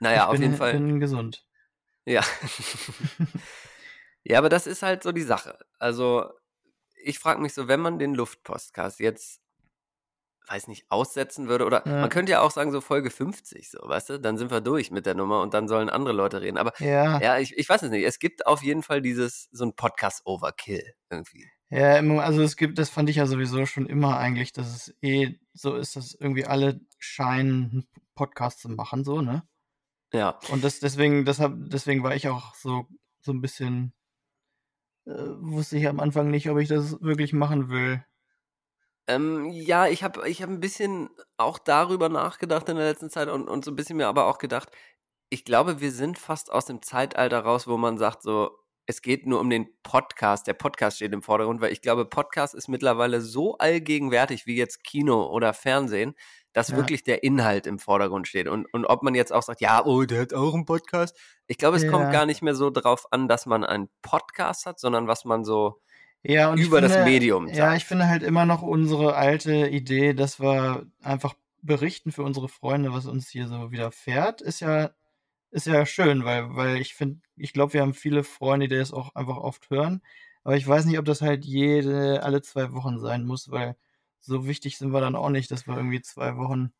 Naja, Ich auf bin, jeden Fall. bin gesund. Ja. ja, aber das ist halt so die Sache. Also, ich frage mich so, wenn man den Luftpostcast jetzt, weiß nicht, aussetzen würde, oder Ja. man könnte ja auch sagen, so Folge 50, so, weißt du, dann sind wir durch mit der Nummer und dann sollen andere Leute reden. Aber Ja, ja, ich, ich weiß es nicht. Es gibt auf jeden Fall dieses, so ein Podcast-Overkill irgendwie. ja, also es gibt, das fand ich ja sowieso schon immer eigentlich, dass es eh so ist, dass irgendwie alle scheinen, einen Podcast zu machen, so, ne? Ja. Und das deswegen, deshalb, deswegen war ich auch so, so ein bisschen, äh, wusste ich am Anfang nicht, ob ich das wirklich machen will. Ähm, ja, ich habe ich hab ein bisschen auch darüber nachgedacht in der letzten Zeit und, und so ein bisschen mir aber auch gedacht, ich glaube, wir sind fast aus dem Zeitalter raus, wo man sagt, so, es geht nur um den Podcast. Der Podcast steht im Vordergrund, weil ich glaube, Podcast ist mittlerweile so allgegenwärtig wie jetzt Kino oder Fernsehen, dass Ja. wirklich der Inhalt im Vordergrund steht. Und, und ob man jetzt auch sagt, ja, oh, der hat auch einen Podcast. Ich glaube, es kommt Ja. gar nicht mehr so drauf an, dass man einen Podcast hat, sondern was man so Ja, über das finde, Medium ja, sagt. ich finde halt immer noch unsere alte Idee, dass wir einfach berichten für unsere Freunde, was uns hier so widerfährt, ist ja, ist ja schön, weil, weil ich finde, ich glaube, wir haben viele Freunde, die das auch einfach oft hören. Aber ich weiß nicht, ob das halt jede, alle zwei Wochen sein muss, weil so wichtig sind wir dann auch nicht, dass wir irgendwie zwei Wochen.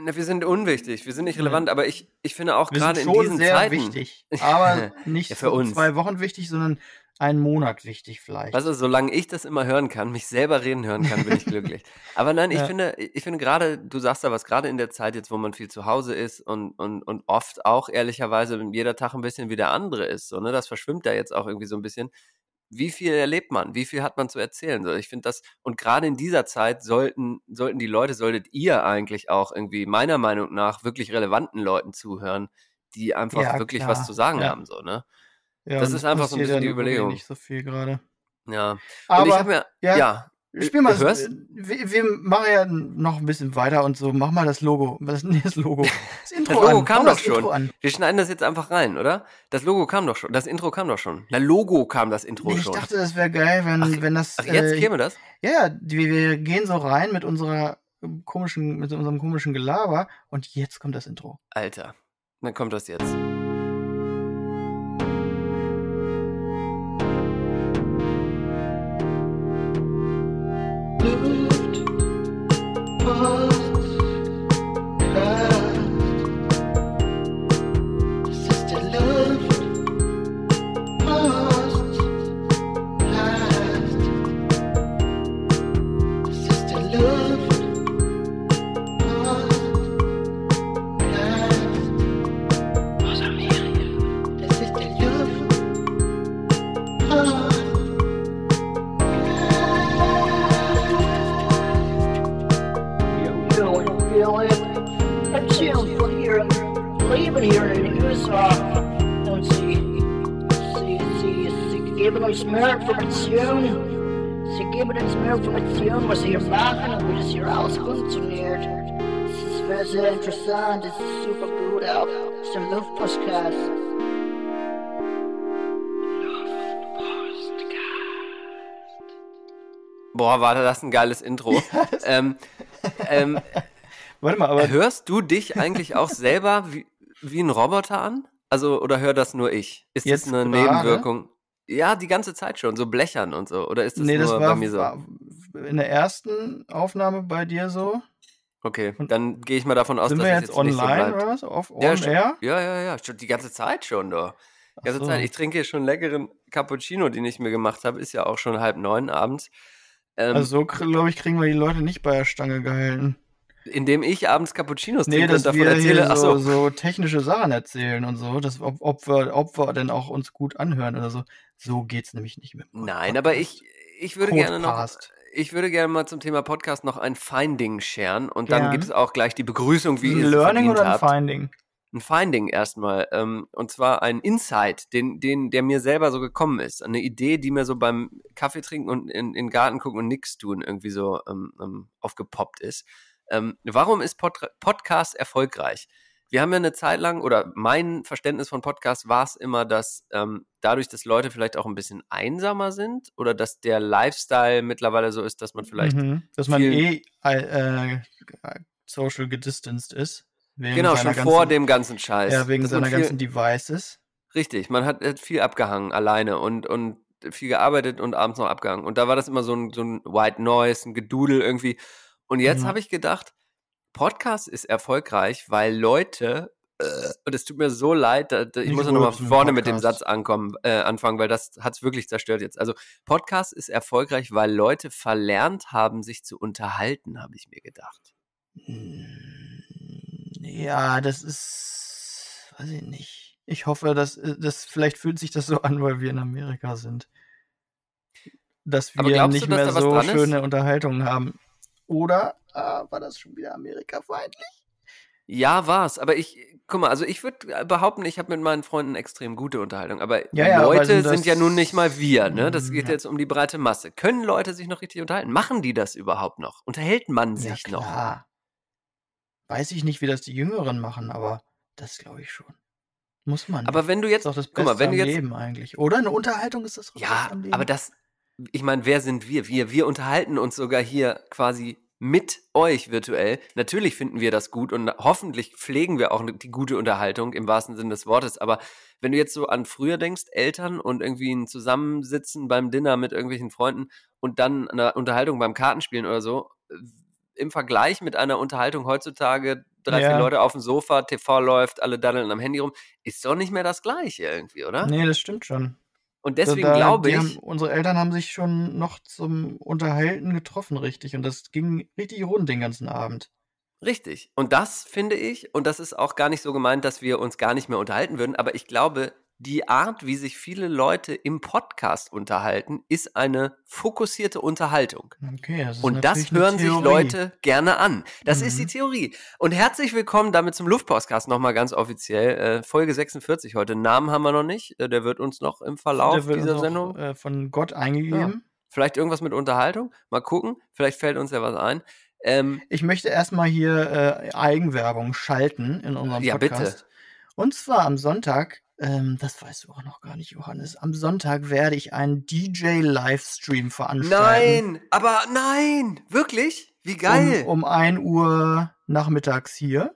Na, wir sind unwichtig, wir sind nicht relevant, aber ich, ich finde auch gerade in diesen sehr Zeiten. wichtig, aber nicht Ja, für uns. zwei Wochen wichtig, sondern einen Monat wichtig vielleicht. Also, solange ich das immer hören kann, mich selber reden hören kann, bin ich glücklich. Aber nein, ich Ja. finde, ich finde gerade, du sagst da was, gerade in der Zeit jetzt, wo man viel zu Hause ist und, und, und oft auch ehrlicherweise jeder Tag ein bisschen wie der andere ist, so, ne, das verschwimmt da jetzt auch irgendwie so ein bisschen. Wie viel erlebt man? Wie viel hat man zu erzählen? So, ich finde das, und gerade in dieser Zeit sollten, sollten die Leute, solltet ihr eigentlich auch irgendwie meiner Meinung nach wirklich relevanten Leuten zuhören, die einfach Ja, wirklich klar. was zu sagen Ja. haben, so, ne? Ja, das und ist einfach so ein bisschen die Überlegung. nicht so viel gerade. Ja. Und Aber ich habe mir, ja, ja, Spiel mal hörst? wir, wir machen ja noch ein bisschen weiter und so. Mach mal das Logo. Das, nee, das Logo. Das Intro Das Logo an. kam doch schon. An. Wir schneiden das jetzt einfach rein, oder? Das Logo kam doch schon. Das Intro kam doch schon. Na, Logo kam das Intro Nee, ich schon. dachte, das wäre geil, wenn, Ach, wenn das. Ach, jetzt äh, käme das? ja, die- wir gehen so rein mit unserer komischen, mit unserem komischen Gelaber und jetzt kommt das Intro. Alter. Dann kommt das jetzt. Boah, war das ein geiles Intro. ähm, ähm, Warte mal, aber hörst du dich eigentlich auch selber wie, wie ein Roboter an? Also, oder hör das nur ich? Ist Jetzt das eine gerade? Nebenwirkung? Ja, die ganze Zeit schon, so blechern und so. Oder ist das nee, nur das bei war, mir so? war in der ersten Aufnahme bei dir so. Okay, Und- dann gehe ich mal davon aus, dass wir es jetzt jetzt nicht so online oder was? Auf Ja, on schon, air? ja, ja, ja, schon die ganze Zeit schon, doch. Die ganze so. Zeit. Ich trinke schon leckeren Cappuccino, den ich mir gemacht habe. Ist ja auch schon halb neun abends. Ähm, Also so, glaube ich, kriegen wir die Leute nicht bei der Stange gehalten. indem ich abends Cappuccinos Nee, trinke und davon wir erzähle. so, so, so technische Sachen erzählen und so, dass, ob, ob, wir, ob wir denn auch uns gut anhören oder so. So geht's nämlich nicht mit dem Nein, aber ich, ich würde gerne noch. Ich würde gerne mal zum Thema Podcast noch ein Finding scheren und dann gibt es auch gleich die Begrüßung, wie ein ihr Learning verdient oder ein habt. Finding? Ein Finding erstmal. Ähm, und zwar ein Insight, den, den, der mir selber so gekommen ist. Eine Idee, die mir so beim Kaffee trinken und in, in den Garten gucken und nichts tun irgendwie so ähm, ähm, aufgepoppt ist. Ähm, warum ist Pod Podcast erfolgreich? Wir haben ja eine Zeit lang, oder mein Verständnis von Podcast war es immer, dass ähm, dadurch, dass Leute vielleicht auch ein bisschen einsamer sind oder dass der Lifestyle mittlerweile so ist, dass man vielleicht Mhm. Dass man eh äh, äh, social gedistanced ist. Genau, schon vor ganzen- dem ganzen Scheiß. Ja, wegen seiner viel, ganzen Devices. Richtig, man hat, hat viel abgehangen alleine und, und viel gearbeitet und abends noch abgehangen. Und da war das immer so ein, so ein White Noise, ein Gedudel irgendwie. Und jetzt Ja. habe ich gedacht, Podcast ist erfolgreich, weil Leute, äh, und es tut mir so leid, da, da, ich Nicht muss ja nochmal vorne mit dem. Satz ankommen, äh, anfangen, weil das hat es wirklich zerstört jetzt. Also Podcast ist erfolgreich, weil Leute verlernt haben, sich zu unterhalten, habe ich mir gedacht. Hm, Ja, das ist, weiß ich nicht. Ich hoffe, dass äh, das vielleicht fühlt sich das so an, weil wir in Amerika sind. Dass Aber wir nicht du, mehr so dran ist? schöne Unterhaltungen haben. Oder ah, war das schon wieder Amerika-feindlich? Ja, war's. Aber ich, guck mal, also ich würde behaupten, ich habe mit meinen Freunden extrem gute Unterhaltung. Aber Ja, ja, aber Leute sind sind, ja nun nicht mal wir, ne? Das Mm, geht ja. jetzt um die breite Masse. Können Leute sich noch richtig unterhalten? Machen die das überhaupt noch? Unterhält man sich noch? Weiß ich nicht, wie das die Jüngeren machen, aber das glaube ich schon. Muss man. Aber wenn du das jetzt, ist doch das Beste mal, wenn du jetzt, Leben eigentlich. Oder eine Unterhaltung ist das ja, aber das, ich meine, wer sind wir? Wir, wir unterhalten uns sogar hier quasi mit euch virtuell. Natürlich finden wir das gut und hoffentlich pflegen wir auch die gute Unterhaltung im wahrsten Sinne des Wortes. Aber wenn du jetzt so an früher denkst, Eltern und irgendwie ein Zusammensitzen beim Dinner mit irgendwelchen Freunden und dann eine Unterhaltung beim Kartenspielen oder so, im Vergleich mit einer Unterhaltung heutzutage, drei, Ja. vier Leute auf dem Sofa, TV läuft, alle daddeln am Handy rum, ist doch nicht mehr das Gleiche irgendwie, oder? Nee, das stimmt schon. Und Da- deswegen da- glaube ich, Haben, unsere Eltern haben sich schon noch zum Unterhalten getroffen, richtig. Und das ging richtig rund den ganzen Abend. Richtig. Und das finde ich, und das ist auch gar nicht so gemeint, dass wir uns gar nicht mehr unterhalten würden, aber ich glaube, die Art, wie sich viele Leute im Podcast unterhalten, ist eine fokussierte Unterhaltung. Okay, das ist Und das hören sich. Leute gerne an. Das ist die Mhm. Theorie. Und herzlich willkommen damit zum Luftpostcast nochmal ganz offiziell. Äh, Folge 46 heute. Namen haben wir noch nicht. Äh, der wird uns noch im Verlauf dieser auch, Sendung. Äh, von Gott eingegeben. Vielleicht irgendwas mit Unterhaltung. Mal gucken. Vielleicht fällt uns ja was ein. Ähm, Ich möchte erstmal hier äh, Eigenwerbung schalten in unserem Ja, bitte. Podcast. Und zwar am Sonntag, ähm, das weißt du auch noch gar nicht, Johannes, am Sonntag werde ich einen DJ-Livestream veranstalten. nein, aber nein, wirklich? Wie geil. Um, um 1 Uhr nachmittags hier.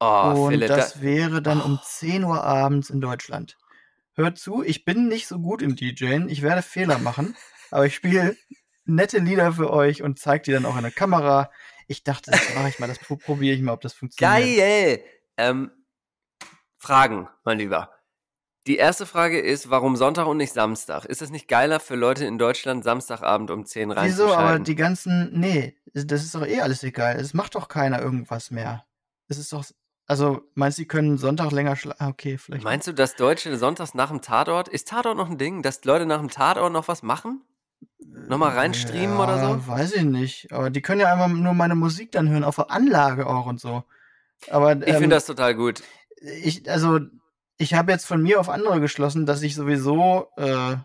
oh, und Philipp, das da, wäre dann um Oh. 10 Uhr abends in Deutschland. Hört zu, ich bin nicht so gut im DJen. Ich werde Fehler machen, aber ich spiele nette Lieder für euch und zeige die dann auch in der Kamera. Ich dachte, das mache ich mal, das pro- probiere ich mal, ob das funktioniert. geil. Ähm, Fragen, mein Lieber. Die erste Frage ist, warum Sonntag und nicht Samstag? Ist es nicht geiler für Leute in Deutschland, Samstagabend um 10 Wieso? Aber die ganzen, nee, das ist doch eh alles egal. Es macht doch keiner irgendwas mehr. Es ist doch, also meinst du, die können Sonntag länger schlafen? Okay, vielleicht. Meinst du, dass Deutsche sonntags nach dem Tatort, ist Tatort noch ein Ding, dass Leute nach dem Tatort noch was machen? Nochmal reinstreamen ja, oder so? Weiß ich nicht. Aber die können ja einfach nur meine Musik dann hören, auf der Anlage auch und so. Aber Ich ähm, finde das total gut. Ich, also, ich habe jetzt von mir auf andere geschlossen, dass ich sowieso äh,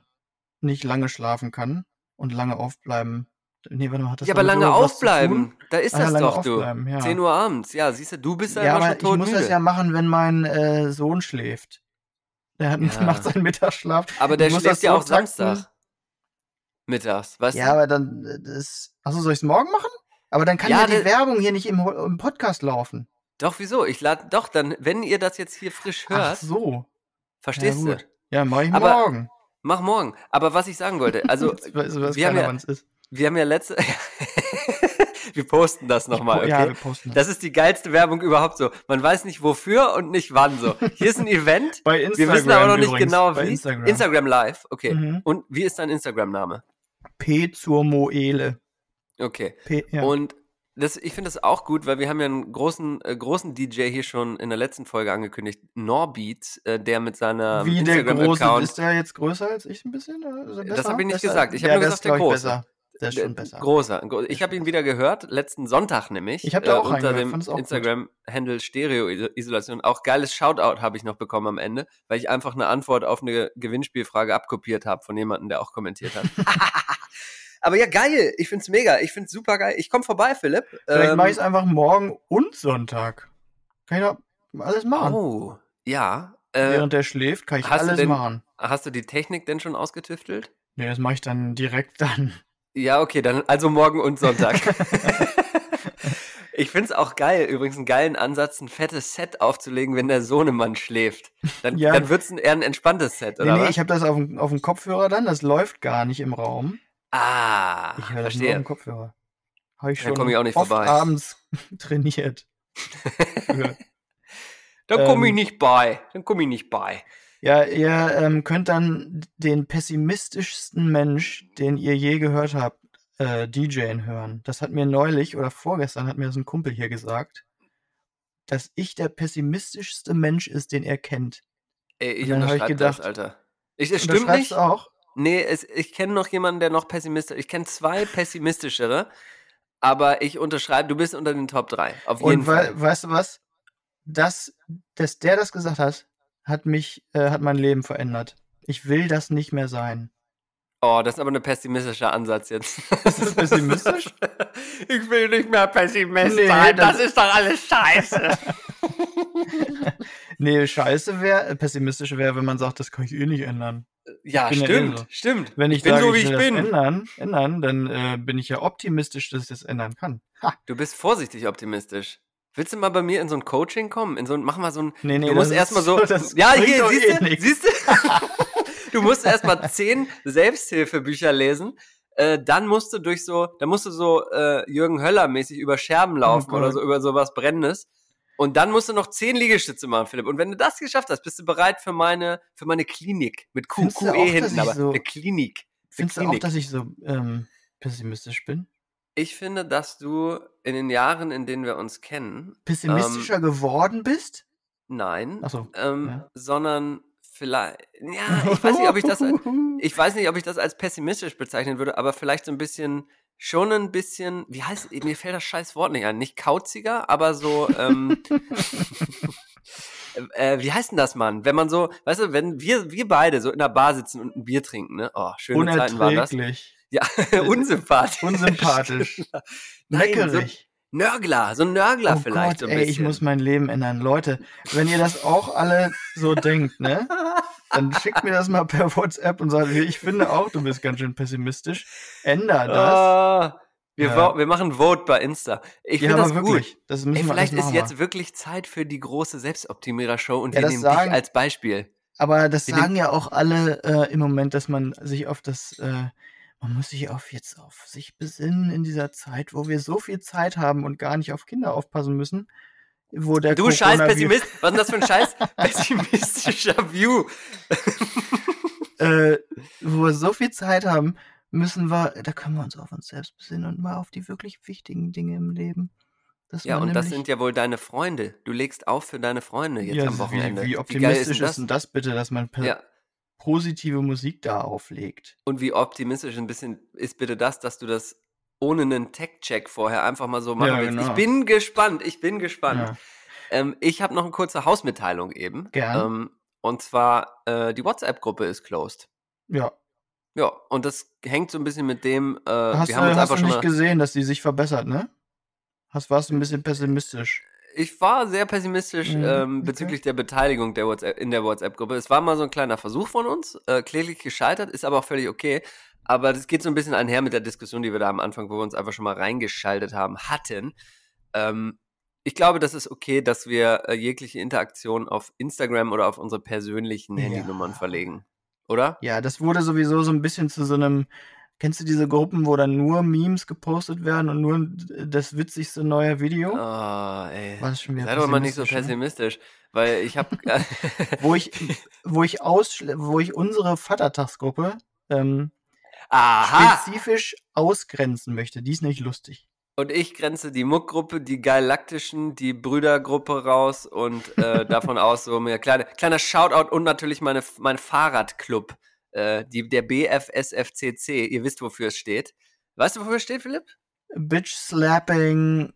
nicht lange schlafen kann und lange aufbleiben. Nee, warte mal, hat das Ja, aber lange aufbleiben. Da ist Ah ja, das doch, du. ja. 10 Uhr abends. Ja, siehst du, du bist ja, Ja, immer aber schon ich muss das todmüde. ja machen, wenn mein äh, Sohn schläft. Der hat Ja. macht seinen Mittagsschlaf. aber der schläft das ja auch takten. Samstag. Mittags, weißt Ja, du? aber dann äh, das. Achso, soll ich es morgen machen? Aber dann kann Ja, ja, die das- Werbung hier nicht im, im Podcast laufen. Doch, wieso? Ich lade, doch, dann, wenn ihr das jetzt hier frisch Ach hört, so. verstehst ja, du? Ja, mach ich Aber morgen. Mach morgen. Aber was ich sagen wollte, also, weiß, weiß wir haben ja- wir haben ja letzte, wir posten das nochmal, okay? Ja, wir posten das. Das ist die geilste Werbung überhaupt so. Man weiß nicht wofür und nicht wann so. Hier ist ein Event. Bei Wir Instagram wissen aber noch nicht übrigens, genau wie. Instagram. Instagram Live, okay. Mhm. Und wie ist dein Instagram-Name? P zur Moele. Okay. P, ja. Und das, ich finde das auch gut, weil wir haben ja einen großen, äh, großen DJ hier schon in der letzten Folge angekündigt, Norbeat, äh, der mit seiner Wie der große, ist der jetzt größer als ich ein bisschen? Das besser? hab ich nicht Besser? gesagt. Ich ja, nur der gesagt, der große. besser. Der ist schon Äh, besser. Großer. gro- Ich habe ihn wieder gehört, letzten Sonntag nämlich. Ich hab da auch unter reingehört, dem. Instagram-Handle Stereo-Isolation. Auch geiles Shoutout habe ich noch bekommen am Ende, weil ich einfach eine Antwort auf eine Gewinnspielfrage abkopiert habe von jemandem, der auch kommentiert hat. Aber ja, geil. Ich find's mega. Ich find's super geil. Ich komme vorbei, Philipp. Vielleicht Ähm, mache ich es einfach morgen und Sonntag. Kann ich doch alles machen. Oh, ja. Äh, Während der schläft, kann ich alles denn- machen. hast du die Technik denn schon ausgetüftelt? Nee, das mache ich dann direkt dann. Ja, okay, dann also morgen und Sonntag. Ich finde es auch geil, übrigens einen geilen Ansatz, ein fettes Set aufzulegen, wenn der Sohnemann schläft. Dann, Ja. dann wird es eher ein entspanntes Set, Nee, oder nee, was? ich habe das auf dem, auf dem Kopfhörer dann, das läuft gar nicht im Raum. Ah, Ich höre das nur verstehe. dem Kopfhörer. Habe ich schon ich auch nicht oft vorbei. abends trainiert. Dann komme ich Ähm, nicht bei. Dann komme ich nicht bei. Ja, ihr ähm, könnt dann den pessimistischsten Mensch, den ihr je gehört habt, äh, DJen hören. Das hat mir neulich oder vorgestern hat mir das ein Kumpel hier gesagt, dass ich der pessimistischste Mensch ist, den er kennt. Ey, ich Und dann hab ich unterschreibe das, gedacht, Alter. Ich, es stimmt nicht. auch. Nee, es, ich kenne noch jemanden, der noch pessimistisch Ich kenne zwei pessimistischere, aber ich unterschreibe, du bist unter den Top 3. Auf jeden Und Fall. weißt du was? Das, dass der das gesagt hat, hat mich, äh, hat mein Leben verändert. Ich will das nicht mehr sein. Oh, das ist aber ein pessimistischer Ansatz jetzt. Ist das pessimistisch? Ich will nicht mehr Pessimist Nee, sein. das- Das ist doch alles scheiße. Nee, scheiße wäre, pessimistisch wäre, wenn man sagt, das kann ich eh nicht ändern. Ja, bin ja stimmt, so. stimmt. Wenn ich, bin sage, so, wie ich ich bin. ändern, ändern, dann äh, bin ich ja optimistisch, dass ich das ändern kann. Ha. Du bist vorsichtig optimistisch. Willst du mal bei mir in so ein Coaching kommen? In so ein, mach mal so ein. Nee, nee, du musst erstmal so. so- ja, hier, siehst eh du? nix. Siehst du? du musst erstmal zehn Selbsthilfebücher lesen. Äh, dann musst du durch so, dann musst du so äh, Jürgen Höller mäßig über Scherben laufen Oh oder so über sowas Brennendes. Und dann musst du noch zehn Liegestütze machen, Philipp. Und wenn du das geschafft hast, bist du bereit für meine, für meine Klinik. Mit Q, Findest du QE auch, dass hinten, aber so- eine Klinik. Findest du auch, Klinik. dass ich so ähm, pessimistisch bin? Ich finde, dass du in den Jahren, in denen wir uns kennen, Pessimistischer geworden bist? nein, Ach so, ähm, ja. sondern vielleicht, ja, ich weiß nicht, ob ich das, ich weiß nicht, ob ich das als pessimistisch bezeichnen würde, aber vielleicht so ein bisschen, schon ein bisschen, wie heißt, mir fällt das scheiß Wort nicht ein, nicht kauziger, aber so, ähm, äh, wie heißt denn das, Mann? Wenn man so, weißt du, wenn wir, wir beide so in der Bar sitzen und ein Bier trinken, ne? Oh, schöne Zeiten waren das. Ja, unsympathisch. Unsympathisch. So Leckerig. Nörgler, so ein Nörgler oh vielleicht Gott, so ein ey, bisschen. ich muss mein Leben ändern. Leute, wenn ihr das auch alle so denkt, ne? Dann schickt mir das mal per WhatsApp und sagt, ich finde auch, du bist ganz schön pessimistisch. Änder das. Ah, wir, Ja. wir machen Vote bei Insta. Ich ja, finde das wirklich. gut. Das Ey, vielleicht ist jetzt wir. wirklich Zeit für die große Selbstoptimierer-Show und Ja, wir nehmen sagen- dich als Beispiel. Aber das Wir sagen ja auch alle äh, im Moment, dass man sich auf das, äh, man muss sich auf jetzt auf sich besinnen in dieser Zeit, wo wir so viel Zeit haben und gar nicht auf Kinder aufpassen müssen. Wo der Du scheiß Pessimist, was ist denn das für ein scheiß pessimistischer View? äh, wo wir so viel Zeit haben, müssen wir, da können wir uns auf uns selbst besinnen und mal auf die wirklich wichtigen Dinge im Leben. Dass Ja, und das sind ja wohl deine Freunde. Du legst auf für deine Freunde jetzt Ja, am Wochenende. Wie, wie optimistisch denn ist denn das bitte, dass man per- Ja. positive Musik da auflegt? Und wie optimistisch ein bisschen ist bitte das, dass du das ohne einen Tech-Check vorher einfach mal so machen Ja, genau. Ich bin gespannt, ich bin gespannt. Ja. Ähm, ich habe noch eine kurze Hausmitteilung eben. Gern. Ähm, und zwar, äh, die WhatsApp-Gruppe ist closed. ja. Ja, und das hängt so ein bisschen mit dem, äh, Hast, wir du, haben uns hast einfach du schon nicht gesehen, dass die sich verbessert, ne? Hast, warst du ein bisschen pessimistisch? Ich war sehr pessimistisch Mhm, ähm, okay. bezüglich der Beteiligung der WhatsApp, in der WhatsApp-Gruppe. Es war mal so ein kleiner Versuch von uns, äh, kläglich gescheitert, ist aber auch völlig okay. Aber das geht so ein bisschen einher mit der Diskussion, die wir da am Anfang, wo wir uns einfach schon mal reingeschaltet haben, hatten. Ähm, ich glaube, das ist okay, dass wir äh, jegliche Interaktion auf Instagram oder auf unsere persönlichen Ja. Handynummern verlegen. Oder? Ja, das wurde sowieso so ein bisschen zu so einem. Kennst du diese Gruppen, wo dann nur Memes gepostet werden und nur das witzigste neue Video? Ah, ey. War das schon wieder Sei doch mal nicht so pessimistisch, ne? weil ich habe Wo ich, wo ich ausschl wo ich unsere Vatertagsgruppe ähm, Aha! spezifisch ausgrenzen möchte. Die ist nicht lustig. Und ich grenze die Muckgruppe, die Galaktischen, die Brüdergruppe raus und äh, davon aus so mir kleine, kleiner Shoutout und natürlich meine, mein Fahrradclub, äh, die, der BFSFCC. Ihr wisst, wofür es steht. Weißt du, wofür es steht, Philipp? Bitch slapping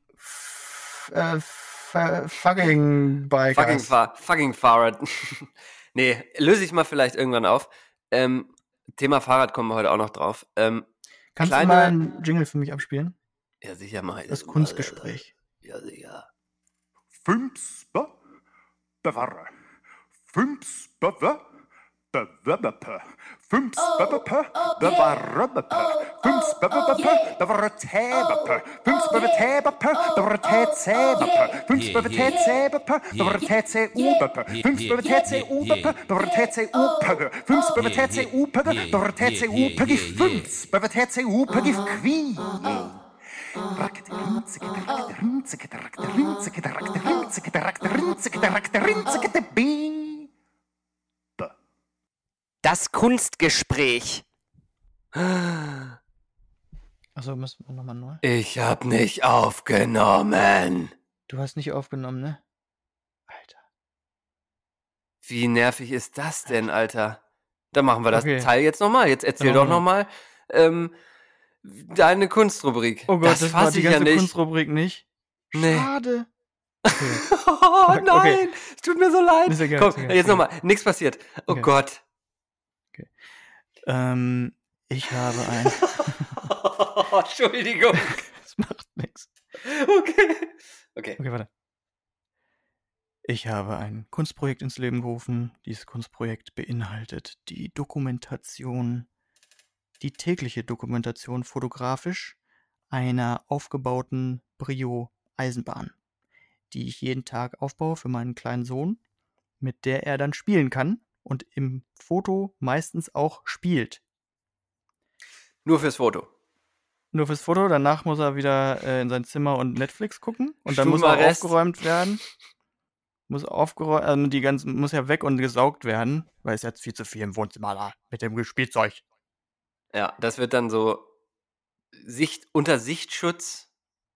äh, fucking Bikers. Fucking, Fahr fucking Fahrrad. nee, löse ich mal vielleicht irgendwann auf. Ähm, Thema Fahrrad kommen wir heute auch noch drauf. Ähm, Kannst kleine- du mal einen Jingle für mich abspielen? ja, sicher mal. Das Kunstgespräch. Ja, sicher. bubbup, fumps bubbup, det var rubbup, fumps bubbup, det var tebup, fumps bubbup tebup, det var tetsebup, fumps bubbup tetsebup, det var tetseobup, fumps bubbup tetseobup, det var tetseopug, fumps bubbup tetseopug, det var tetseopug i fumps bubbup tetseopug i kvi. Bing! Das Kunstgespräch. Achso, müssen wir nochmal neu. Ich hab nicht aufgenommen. Du hast nicht aufgenommen, ne? Alter. Wie nervig ist das denn, Alter? Dann machen wir das Okay. Teil jetzt nochmal. Jetzt erzähl Dann doch nochmal ähm, deine Kunstrubrik. Oh Gott, das, das war die ich ja ganze nicht. Kunstrubrik nicht. Nee. Schade. Okay. Oh Okay. nein, es tut mir so leid. Egal, Komm, jetzt nochmal. Nichts passiert. Oh Okay. Ähm, ich habe ein. Entschuldigung. das macht nichts. Okay. Okay. Okay, warte. Ich habe ein Kunstprojekt ins Leben gerufen. Dieses Kunstprojekt beinhaltet die Dokumentation, die tägliche Dokumentation fotografisch einer aufgebauten Brio-Eisenbahn, die ich jeden Tag aufbaue für meinen kleinen Sohn, mit der er dann spielen kann und im Foto meistens auch spielt. Nur fürs Foto. Nur fürs Foto, danach muss er wieder äh, in sein Zimmer und Netflix gucken und dann muss er aufgeräumt werden. Muss aufgeräumt, also die ganzen, muss ja weg und gesaugt werden, weil es jetzt viel zu viel im Wohnzimmer da mit dem Spielzeug. Ja, das wird dann so Sicht, unter Sichtschutz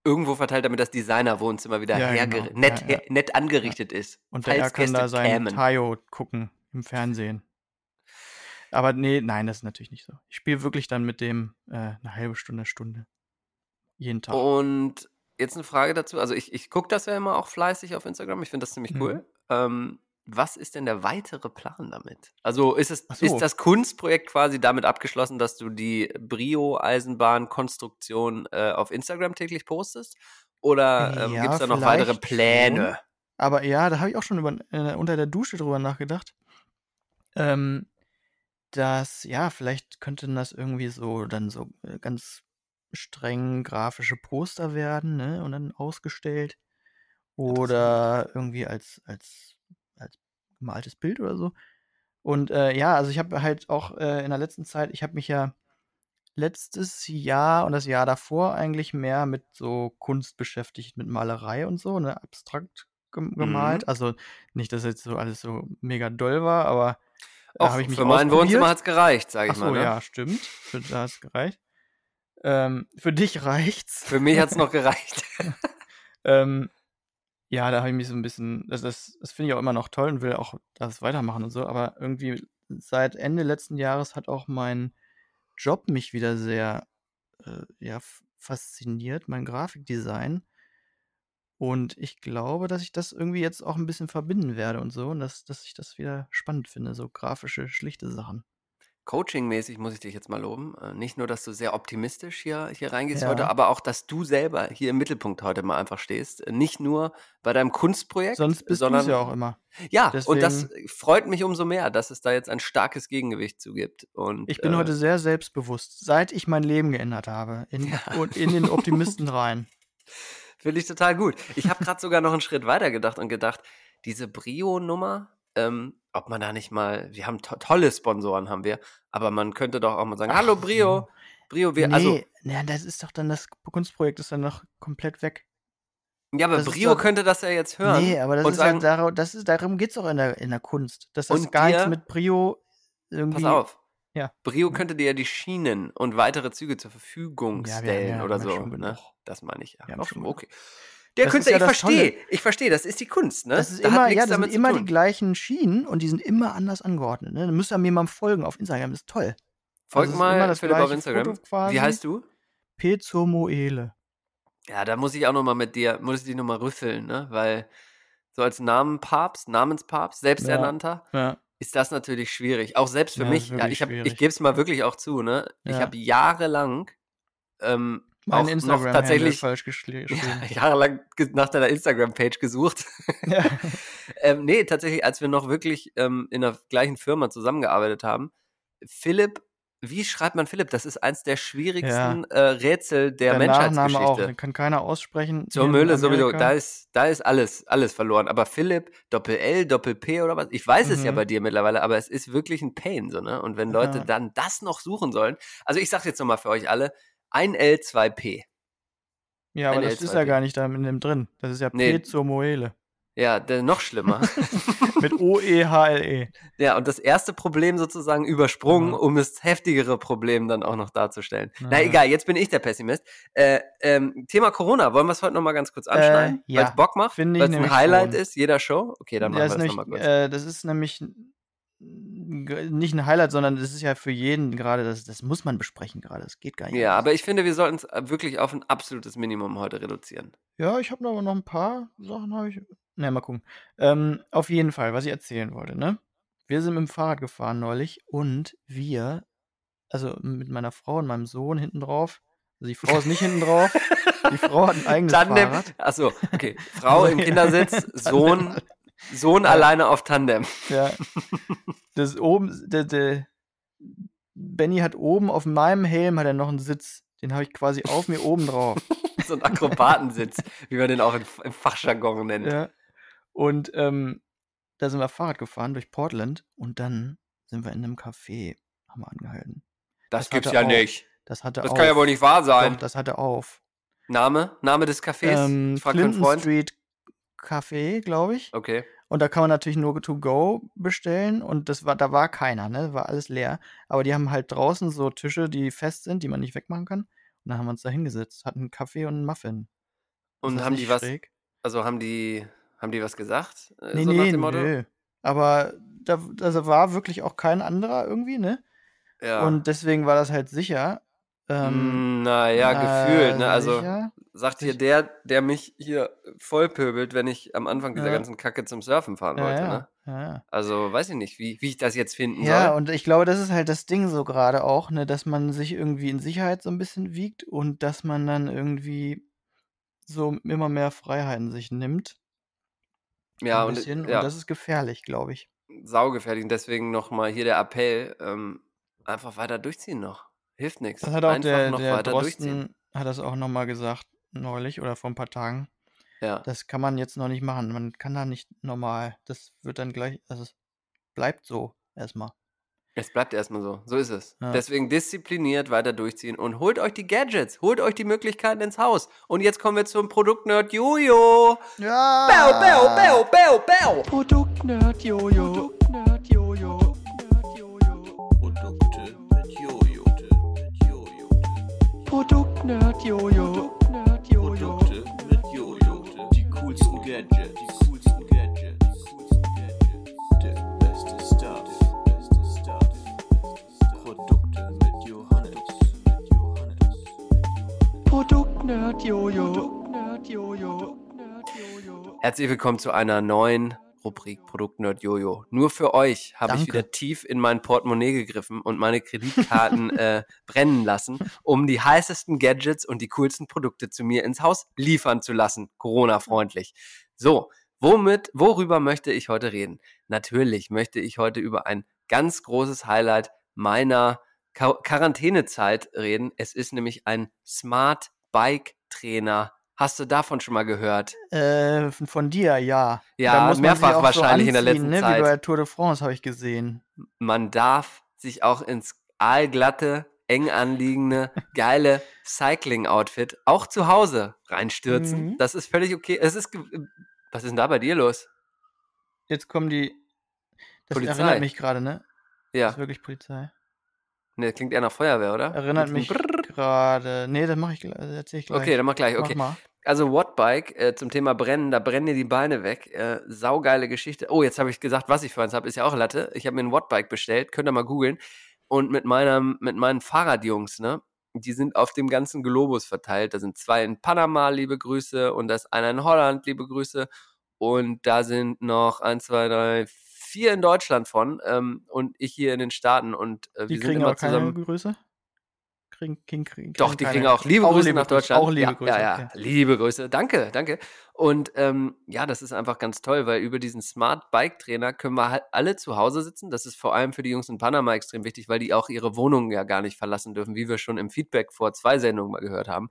irgendwo verteilt, damit das Designer-Wohnzimmer wieder Ja, genau. nett, Ja, ja. nett angerichtet ist. Und der er kann da sein. Tayo gucken im Fernsehen. Aber nee, nein, das ist natürlich nicht so. Ich spiele wirklich dann mit dem äh, eine halbe Stunde, Stunde. Jeden Tag. Und jetzt eine Frage dazu. Also ich, ich gucke das ja immer auch fleißig auf Instagram. Ich finde das ziemlich cool. Mhm. Ähm, was ist denn der weitere Plan damit? Also ist es so. ist das Kunstprojekt quasi damit abgeschlossen, dass du die Brio-Eisenbahn-Konstruktion äh, auf Instagram täglich postest? Oder ähm, Ja, gibt es da noch weitere Pläne? Aber ja, da habe ich auch schon über, äh, unter der Dusche drüber nachgedacht. Ähm, dass, ja, vielleicht könnten das irgendwie so dann so äh, ganz streng grafische Poster werden, ne? Und dann ausgestellt. Oder irgendwie als, als, als gemaltes Bild oder so. Und äh, ja, also ich habe halt auch äh, in der letzten Zeit, ich habe mich ja letztes Jahr und das Jahr davor eigentlich mehr mit so Kunst beschäftigt, mit Malerei und so, ne, abstrakt gemalt. Mhm. Also nicht, dass jetzt so alles so mega doll war, aber da Auch habe ich mich für mein. Wohnzimmer hat es gereicht, sage ich Ach so, mal. Ne? ja, stimmt. Für, da hat's gereicht. Ähm, für dich reicht's. Für mich hat es noch gereicht. Ähm, ja, da habe ich mich so ein bisschen, das, das, das finde ich auch immer noch toll und will auch das weitermachen und so, aber irgendwie seit Ende letzten Jahres hat auch mein Job mich wieder sehr äh, ja, fasziniert, mein Grafikdesign. Und ich glaube, dass ich das irgendwie jetzt auch ein bisschen verbinden werde und so und dass, dass ich das wieder spannend finde, so grafische, schlichte Sachen. Coaching-mäßig muss ich dich jetzt mal loben. Äh, Nicht nur, dass du sehr optimistisch hier, hier reingehst Ja. heute, aber auch, dass du selber hier im Mittelpunkt heute mal einfach stehst. Äh, Nicht nur bei deinem Kunstprojekt, Sonst bist sondern ja auch immer. Ja, und das Deswegen- freut mich umso mehr, dass es da jetzt ein starkes Gegengewicht zu gibt. Und, Ich bin äh, heute sehr selbstbewusst, seit ich mein Leben geändert habe. In, Ja. und in den Optimisten rein. Finde ich total gut. Ich habe gerade sogar noch einen Schritt weiter gedacht und gedacht, diese Brio-Nummer, ähm, ob man da nicht mal, wir haben to tolle Sponsoren, haben wir, aber man könnte doch auch mal sagen, Ach hallo. Brio, Brio, wir, nee, also, nee, das ist doch dann, das Kunstprojekt ist dann noch komplett weg. ja, aber das Brio doch- könnte das ja jetzt hören. Nee, aber das ist sagen, ja darum, das ist, darum geht es auch in der, in der Kunst. Dass das gar nichts dir- mit Brio irgendwie. pass auf. Ja. Brio könnte dir ja die Schienen und weitere Züge zur Verfügung Ja, stellen ja- oder ja so. schon Ne? Das meine ich ja. Noch schon okay. Der Das Künstler, ich verstehe, ich verstehe, das ist die Kunst, ne? Das ist Da immer, ja, das sind immer die gleichen Schienen und die sind immer anders angeordnet. Ne? Da müsst ihr mir mal folgen auf Instagram, das ist toll. Folg Also mal das Philipp auf Instagram. Wie heißt du? P. zur Moele. Ja, da muss ich auch noch mal mit dir, muss ich dich noch mal rüffeln, ne? Weil so als Namenpapst, Namenspapst, selbsternannter, Ja. Ist das natürlich schwierig. Auch selbst für Ja, mich. Ja, ich hab, ich gebe es mal wirklich auch zu, ne? Ich Ja. habe jahrelang ähm, Mein auch noch Instagram tatsächlich falsch geschrieben. ja, jahrelang nach deiner Instagram-Page gesucht. Ja. ähm, nee, tatsächlich, als wir noch wirklich ähm, in der gleichen Firma zusammengearbeitet haben, Philipp, wie schreibt man Philipp? Das ist eins der schwierigsten äh, Rätsel der, Der Nachname Menschheitsgeschichte. auch, den kann keiner aussprechen. Zur Mühle sowieso, da ist, da ist alles, alles verloren. Aber Philipp, Doppel-L, Doppel-P oder was? Ich weiß es ja Mhm. bei dir mittlerweile, aber es ist wirklich ein Pain, so, ne? Und wenn Leute Ja. dann das noch suchen sollen, also ich sag's jetzt nochmal für euch alle, ein L, zwei P. Ja, aber ein das ist L2P. ja gar nicht da in dem drin. Das ist ja Nee. P zur Moele. Ja, der, noch schlimmer. Mit O-E-H-L-E. ja, und das erste Problem sozusagen übersprungen, Mhm. um das heftigere Problem dann auch noch darzustellen. Na Ja. egal, jetzt bin ich der Pessimist. Äh, ähm, Thema Corona, wollen wir es heute nochmal ganz kurz anschneiden? Äh, ja, Weil es Bock macht? Weil es ein Highlight schon. ist, jeder Show? Okay, dann machen wir nämlich, nochmal kurz. äh, das ist nämlich nicht ein Highlight, sondern das ist ja für jeden gerade, das, das muss man besprechen gerade. Das geht gar nicht. Ja, anders. aber ich finde, wir sollten es wirklich auf ein absolutes Minimum heute reduzieren. Ja, ich habe aber noch ein paar Sachen, habe ich. Na, mal gucken. Ähm, auf jeden Fall, was ich erzählen wollte, ne? Wir sind mit dem Fahrrad gefahren neulich und wir, also mit meiner Frau und meinem Sohn hinten drauf. Also die Frau ist nicht hinten drauf. Die Frau hat ein eigenes Tandem. Fahrrad. Achso, okay. Frau im. Kindersitz, Sohn, Sohn alleine auf Tandem. Ja. Das oben, der, der Benny hat oben auf meinem Helm hat er noch einen Sitz. Den habe ich quasi auf mir oben drauf. So ein Akrobatensitz, wie man den auch im, im Fachjargon nennt. Ja. Und ähm, da sind wir Fahrrad gefahren durch Portland und dann sind wir in einem Café, haben wir angehalten. das das gibt's ja auch- nicht. Das hatte Das auf. kann ja wohl nicht wahr sein. Doch, das hatte auf. Name? Name des Cafés? Ähm, Clinton. Street Café, glaube ich. Okay. Und da kann man natürlich nur to go bestellen und das war, da war keiner, ne? War alles leer. Aber die haben halt draußen so Tische, die fest sind, die man nicht wegmachen kann. Und dann haben wir uns da hingesetzt, hatten einen Kaffee und einen Muffin. Und haben die was, schräg? also haben die, haben die was gesagt? Äh, Nee, so nee, nö. Aber da also war wirklich auch kein anderer irgendwie, ne? Ja. Und deswegen war das halt sicher. Ähm, Mm, naja, na, gefühlt, ne? Also sicher? sagt hier der, der mich hier vollpöbelt, wenn ich am Anfang dieser Ja. ganzen Kacke zum Surfen fahren Ja, wollte, ja, ne? ja, ja. Also weiß ich nicht, wie, wie ich das jetzt finden Ja, soll. und ich glaube, das ist halt das Ding so gerade auch, ne, dass man sich irgendwie in Sicherheit so ein bisschen wiegt und dass man dann irgendwie so immer mehr Freiheiten sich nimmt. Ja, ein und bisschen. ja, Und das ist gefährlich, glaube ich. saugefährlich. Und deswegen nochmal hier der Appell, ähm, einfach weiter durchziehen noch. Hilft nichts. Das hat auch Einfach der, noch der weiter durchziehen. Drosten hat das auch nochmal gesagt, neulich oder vor ein paar Tagen. Ja. Das kann man jetzt noch nicht machen. Man kann da nicht normal. Das wird dann gleich, also es bleibt so erstmal. Es bleibt erstmal so. So ist es. Ja. Deswegen diszipliniert weiter durchziehen und holt euch die Gadgets, holt euch die Möglichkeiten ins Haus. Und jetzt kommen wir zum Produktnerd Jojo. Ja! Bau, bau, bau, bau, bau. Produktnerd Jojo. Produktnerd Jojo. Produkte mit Jojo. Mit Jojo. Produktnerd Jojo. Produktnerd Jojo. Produkte mit Jojo. Die coolsten Gadgets. Die coolsten Gadgets. Coolsten Gadgets. Produkte mit Johannes. Mit Johannes. Produktnerd Jojo. Produktnerd Jojo. Herzlich willkommen zu einer neuen Rubrik Produktnerd Jojo. Nur für euch habe ich wieder tief in mein Portemonnaie gegriffen und meine Kreditkarten äh, brennen lassen, um die heißesten Gadgets und die coolsten Produkte zu mir ins Haus liefern zu lassen, Corona-freundlich. So, womit, worüber möchte ich heute reden? Natürlich möchte ich heute über ein ganz großes Highlight meiner Quarantänezeit reden. Es ist nämlich ein Smart Bike Trainer. Hast du davon schon mal gehört? Äh, von- dir, ja. Ja, mehrfach sich auch wahrscheinlich in der anziehen, letzten ne? Wie Zeit. bei der Tour de France habe ich gesehen. man darf sich auch ins aalglatte, eng anliegende, geile Cycling-Outfit auch zu Hause reinstürzen. Mhm. Das ist völlig okay. Es ist. Was ist denn da bei dir los? Jetzt kommen die. Das Polizei. erinnert mich gerade, ne? Ja. Das ist wirklich Polizei. Ne, klingt eher nach Feuerwehr, oder? Erinnert mich gerade. Ne, das mache ich, ich gleich. Okay, dann mach gleich, okay. Mach also Wattbike äh, zum Thema Brennen, da brennen dir die Beine weg. Äh, saugeile Geschichte. Oh, jetzt habe ich gesagt, was ich für eins habe, ist ja auch Latte. Ich habe mir ein Wattbike bestellt, könnt ihr mal googeln. Und mit, meinem, mit meinen Fahrradjungs, ne? Die sind auf dem ganzen Globus verteilt. Da sind zwei in Panama, liebe Grüße, und da ist einer in Holland, liebe Grüße. Und da sind noch 1, 2, 3, viel in Deutschland von ähm, und ich hier in den Staaten. Und äh, die kriegen sind immer zusammen. Keine Grüße? Kriegen, kriegen, kriegen, Doch, die keine. kriegen auch liebe auch Grüße liebe nach Grüße. Deutschland. Auch liebe ja, Grüße. Ja, ja, okay. liebe Grüße. Danke, danke. Und ähm, ja, das ist einfach ganz toll, weil über diesen Smart Bike Trainer können wir halt alle zu Hause sitzen. Das ist vor allem für die Jungs in Panama extrem wichtig, weil die auch ihre Wohnungen ja gar nicht verlassen dürfen, wie wir schon im Feedback vor zwei Sendungen mal gehört haben.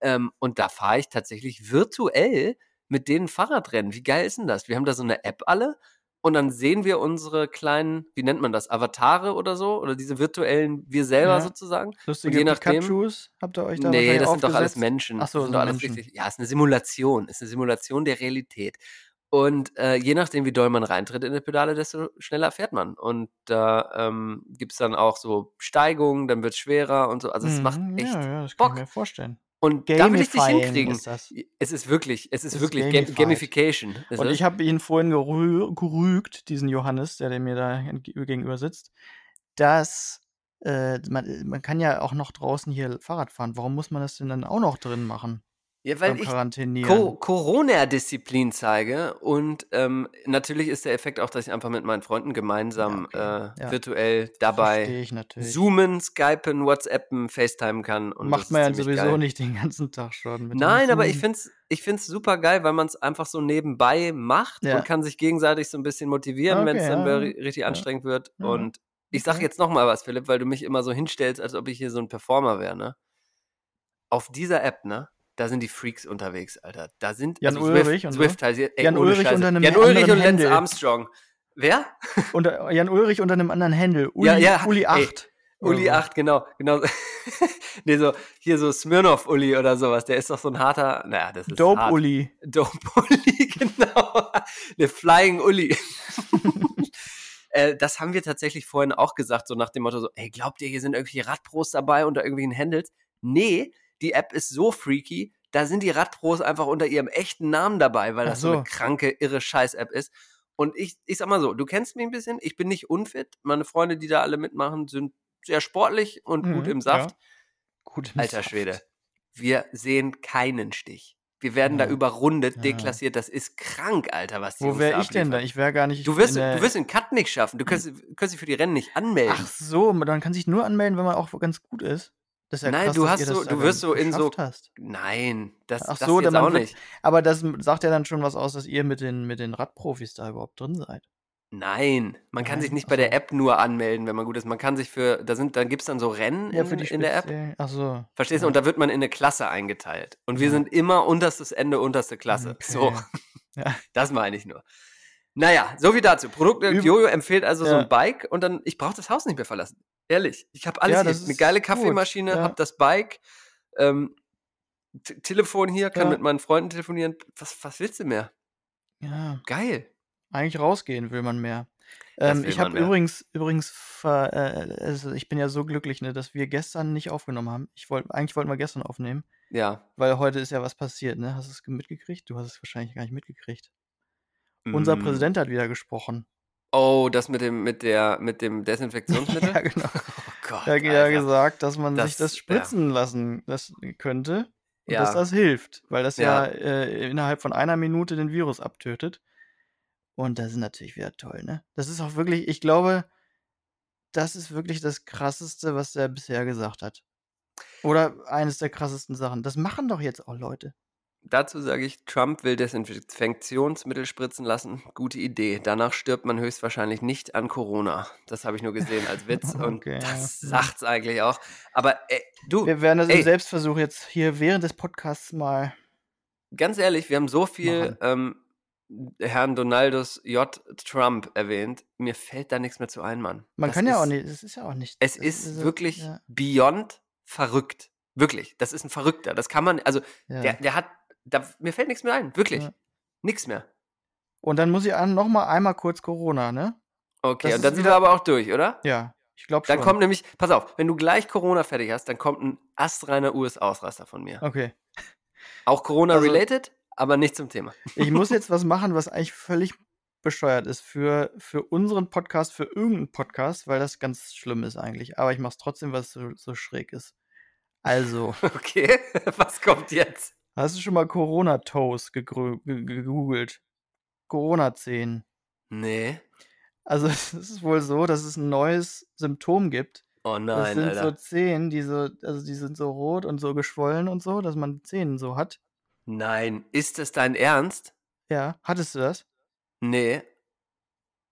Ähm, und da fahre ich tatsächlich virtuell mit denen Fahrradrennen. Wie geil ist denn das? Wir haben da so eine App alle und dann sehen wir unsere kleinen, wie nennt man das, Avatare oder so? Oder diese virtuellen, wir selber Ja. sozusagen. Lustige je nachdem- Pikachus habt ihr euch da Nee, das sind doch alles aufgesetzt? Menschen. Ach so, das sind so doch alles Menschen. richtig. Ja, ist eine Simulation. Ist eine Simulation der Realität. Und äh, je nachdem, wie doll man reintritt in die Pedale, desto schneller fährt man. Und da ähm, gibt es dann auch so Steigungen, dann wird es schwerer und so. Also es macht Mhm, echt ja, ja, das kann Bock. ich mir vorstellen. Und da will ich dich Gamifying hinkriegen. ist das. Es ist wirklich, es ist, ist wirklich Ga gamified. Gamification. Ist Und ich habe ihn vorhin gerü gerügt, diesen Johannes, der, der mir da gegenüber sitzt, dass äh, man, man kann ja auch noch draußen hier Fahrrad fahren. Warum muss man das denn dann auch noch drin machen? Ja, weil ich. Co Corona-Disziplin zeige und ähm, natürlich ist der Effekt auch, dass ich einfach mit meinen Freunden gemeinsam Ja, okay. äh, Ja. virtuell dabei zoomen, skypen, whatsappen, facetimen kann. Macht man ja sowieso geil. nicht den ganzen Tag schon. Nein, aber ich finde es ich find's super geil, weil man es einfach so nebenbei macht Ja. und kann sich gegenseitig so ein bisschen motivieren, wenn es Okay, dann ja, ri- richtig anstrengend wird. Und ich sag okay. jetzt noch mal was, Philipp, weil du mich immer so hinstellst, als ob ich hier so ein Performer wäre, ne? Auf dieser App, ne? Da sind die Freaks unterwegs, Alter. Da sind Jan also Ulrich Swift, und? Swift heißt ey, Jan Ulrich Scheiße. unter einem Jan Ulrich und Lance. Armstrong. Wer? Unter, Jan Ulrich unter einem anderen Händel. Uli, Ja, ja, Uli ey, 8. oder Uli so. 8, genau, genau. nee, so, hier so Smirnoff-Uli oder sowas. Der ist doch so ein harter, naja, das ist Dope hart. Uli. Dope Uli, genau. Eine Flying Uli. äh, das haben wir tatsächlich vorhin auch gesagt, so nach dem Motto so, ey, glaubt ihr, hier sind irgendwelche Radpros dabei unter irgendwelchen Handles? Nee, die App ist so freaky, da sind die Radpros einfach unter ihrem echten Namen dabei, weil das so eine so. kranke, irre Scheiß-App ist. Und ich, ich sag mal so, du kennst mich ein bisschen, ich bin nicht unfit. Meine Freunde, die da alle mitmachen, sind sehr sportlich und gut Mhm, im Saft. ja. Gut im Alter Saft. Schwede, wir sehen keinen Stich. Wir werden da Ja. überrundet, Ja. deklassiert. Das ist krank, Alter, was die Wo wäre da ich denn da? Ich wäre gar nicht. Du wirst, du wirst den Cut nicht schaffen. Du kannst, kannst dich für die Rennen nicht anmelden. Ach so, man kann sich nur anmelden, wenn man auch ganz gut ist. Das ist ja Nein, krass, du hast so- du wirst so in so- Hast. Nein, das, Ach das so, jetzt auch wird- nicht. Aber das sagt ja dann schon was aus, dass ihr mit den, mit den Radprofis da überhaupt drin seid. Nein, man kann sich Nein? nicht Ach bei der. App nur anmelden, wenn man gut ist. Man kann sich für, da sind, dann gibt es dann so Rennen in, in der App. Ach so. Verstehst du? Ja. Und da wird man in eine Klasse eingeteilt. Und wir Ja. sind immer unterstes Ende, unterste Klasse. Okay. So, Ja. das meine ich nur. Naja, so wie dazu. Produkte, Üb- Jojo empfiehlt also so Ja. ein Bike und dann, ich brauche das Haus nicht mehr verlassen. Ehrlich. Ich habe alles Ja, hier. Eine geile Kaffeemaschine, ja. habe das Bike, ähm, Telefon hier, kann mit meinen Freunden telefonieren. Was, was willst du mehr? Ja, Geil. eigentlich rausgehen will man mehr. Ähm, will ich habe übrigens, übrigens, äh, also ich bin ja so glücklich, ne, dass wir gestern nicht aufgenommen haben. Ich wollte, eigentlich wollten wir gestern aufnehmen, Ja. weil heute ist ja was passiert, ne? Hast du es mitgekriegt? Du hast es wahrscheinlich gar nicht mitgekriegt. Unser Mm. Präsident hat wieder gesprochen. Oh, das mit dem, mit der, mit dem Desinfektionsmittel? ja, genau. Oh Gott. Er hat ja gesagt, dass man sich Das- das spritzen lassen das könnte und Ja. dass das hilft, weil das Ja. ja, äh, innerhalb von einer Minute den Virus abtötet. Und das ist natürlich wieder toll, ne? Das ist auch wirklich, ich glaube, das ist wirklich das Krasseste, was er bisher gesagt hat. Oder eines der krassesten Sachen. Das machen doch jetzt auch Leute. Dazu sage ich, Trump will Desinfektionsmittel spritzen lassen. Gute Idee. Danach stirbt man höchstwahrscheinlich nicht an Corona. Das habe ich nur gesehen als Witz und Okay, das ja. sagt's eigentlich auch. Aber ey, du, Wir werden das im Selbstversuch jetzt hier während des Podcasts mal. ganz ehrlich, wir haben so viel ähm, Herrn Donaldus J. Trump erwähnt. Mir fällt da nichts mehr zu ein, Mann. Man Das kann ja ist, auch nicht, es ist ja auch nicht. Es ist so- wirklich Ja, beyond verrückt. Wirklich. Das ist ein Verrückter. Das kann man, also ja. der, der hat, da, mir fällt nichts mehr ein. Wirklich. Ja. Nichts mehr. Und dann muss ich noch mal einmal kurz Corona, ne? Okay, Das und dann sind wir aber auch durch, oder? Ja, ich glaube schon. Dann kommt nämlich, pass auf, wenn du gleich Corona fertig hast, dann kommt ein astreiner US-Ausraster von mir. Okay. Auch Corona-related, Also aber nicht zum Thema. Ich muss jetzt was machen, was eigentlich völlig bescheuert ist für, für unseren Podcast, für irgendeinen Podcast, weil das ganz schlimm ist eigentlich. Aber ich mache es trotzdem, weil es so, so schräg ist. Also, Okay, was kommt jetzt? Hast du schon mal Corona-Toast gegoogelt? Corona-10. Nee. Also, es ist wohl so, dass es ein neues Symptom gibt, Oh Das nein, sind Alter. so Zehen, die so, also die sind so rot und so geschwollen und so, dass man Zähne so hat. Nein, ist das dein Ernst? Ja, hattest du das? Nee.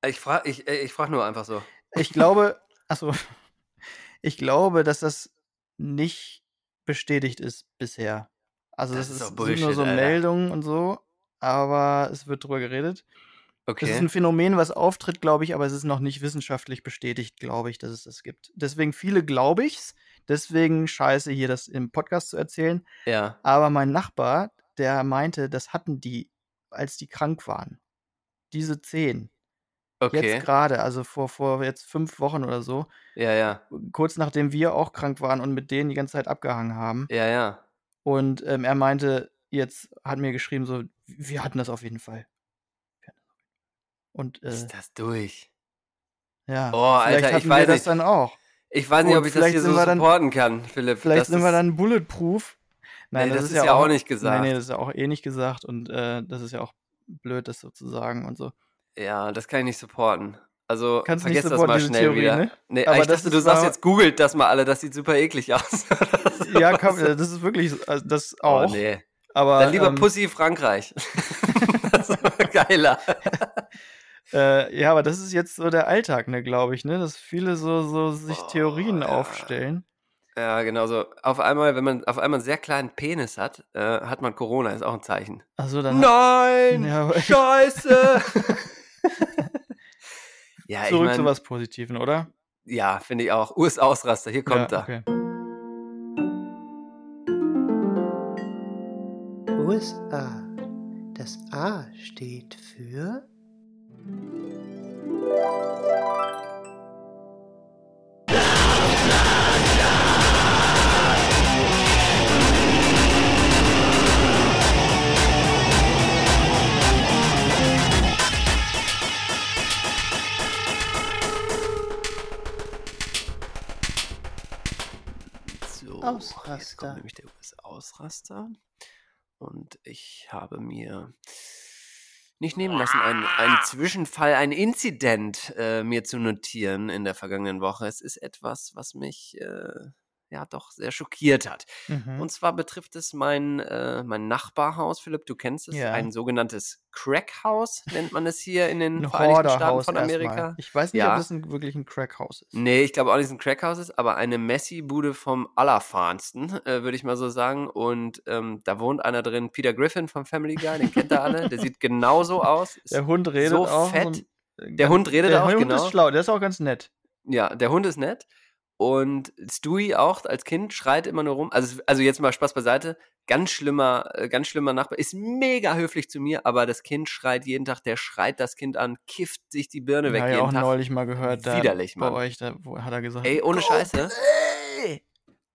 Ich frage ich, äh, ich frag nur einfach so. Ich glaube, achso, ich glaube, dass das nicht bestätigt ist bisher. Also Das das, ist ist, sind nur Bullshit, so Alter. Meldungen und so, aber es wird drüber geredet. Das ist Okay. ein Phänomen, was auftritt, glaube ich, aber es ist noch nicht wissenschaftlich bestätigt, glaube ich, dass es das gibt. Deswegen viele glaube ich's. Deswegen scheiße, hier das im Podcast zu erzählen. Ja. Aber mein Nachbar, der meinte, das hatten die, als die krank waren. Diese zehn. Okay. Jetzt gerade, also vor, vor jetzt fünf Wochen oder so, Ja, ja. kurz nachdem wir auch krank waren und mit denen die ganze Zeit abgehangen haben. Ja, ja. Und ähm, er meinte, jetzt hat mir geschrieben, so, wir hatten das auf jeden Fall. Und äh, Ist das durch? ja, Oh, Alter, ich weiß das nicht. dann auch. Ich weiß nicht, ob ich das hier so wir dann- supporten kann, Philipp. Vielleicht das sind wir dann bulletproof. Nein, Nee, das, das ist, ja auch nicht gesagt. Nee, nee, das ist ja auch eh nicht gesagt und äh, das ist ja auch blöd, das so zu sagen und so. Ja, das kann ich nicht supporten. Also Kannst du nicht vergesst das mal schnell Theorie, wieder. ne? Nee, Aber ich dachte, du sagst jetzt, googelt das mal alle, das sieht super eklig aus. Ja, äh, das ist wirklich so- also das auch. Oh, nee. Aber Dann lieber ähm, Pussy Frankreich. das ist geiler. Äh, ja, aber das ist jetzt so der Alltag, ne, glaube ich, ne, dass viele so, so sich Oh, Theorien ja. aufstellen. Ja, genau so. Auf einmal, wenn man auf einmal einen sehr kleinen Penis hat, äh, hat man Corona, ist auch ein Zeichen. Also dann Nein! Ja, Scheiße! Ja, ich zurück mein, zu was Positiven, oder? Ja, finde ich auch. US-Ausraster, hier kommt ja, er. okay. USA. Das A steht für Jetzt Ausraster. kommt nämlich der US-Ausraster. Und ich habe mir nicht nehmen lassen, einen, einen Zwischenfall, einen Inzident äh, mir zu notieren in der vergangenen Woche. Es ist etwas, was mich äh, ja doch sehr schockiert hat. Mhm. Und zwar betrifft es mein, äh, mein Nachbarhaus, Philipp, du kennst es, Ja. ein sogenanntes Crackhaus, nennt man es hier in den Ein Vereinigten Staaten von erstmal. Amerika. Ich weiß nicht, Ja. ob das ein, wirklich ein Crackhaus ist. Nee, ich glaube auch nicht, dass es ein Crackhaus ist, aber eine Messi-Bude vom Allerfahnsten, äh, würde ich mal so sagen. Und ähm, da wohnt einer drin, Peter Griffin vom Family Guy, den kennt ihr alle. Der sieht genauso aus. Der Hund redet so auch. fett. So ein- Der Hund redet der auch, Hund genau. ist schlau, der ist auch ganz nett. ja, der Hund ist nett. Und Stewie auch als Kind schreit immer nur rum. Also, also jetzt mal Spaß beiseite. Ganz schlimmer, äh, ganz schlimmer Nachbar. Ist mega höflich zu mir, aber das Kind schreit jeden Tag. Der schreit das Kind an, kifft sich die Birne weg ich jeden auch Tag. neulich mal gehört. Da Widerlich, bei Mann. euch, da hat er gesagt. Ey, ohne "Go Scheiße. play!"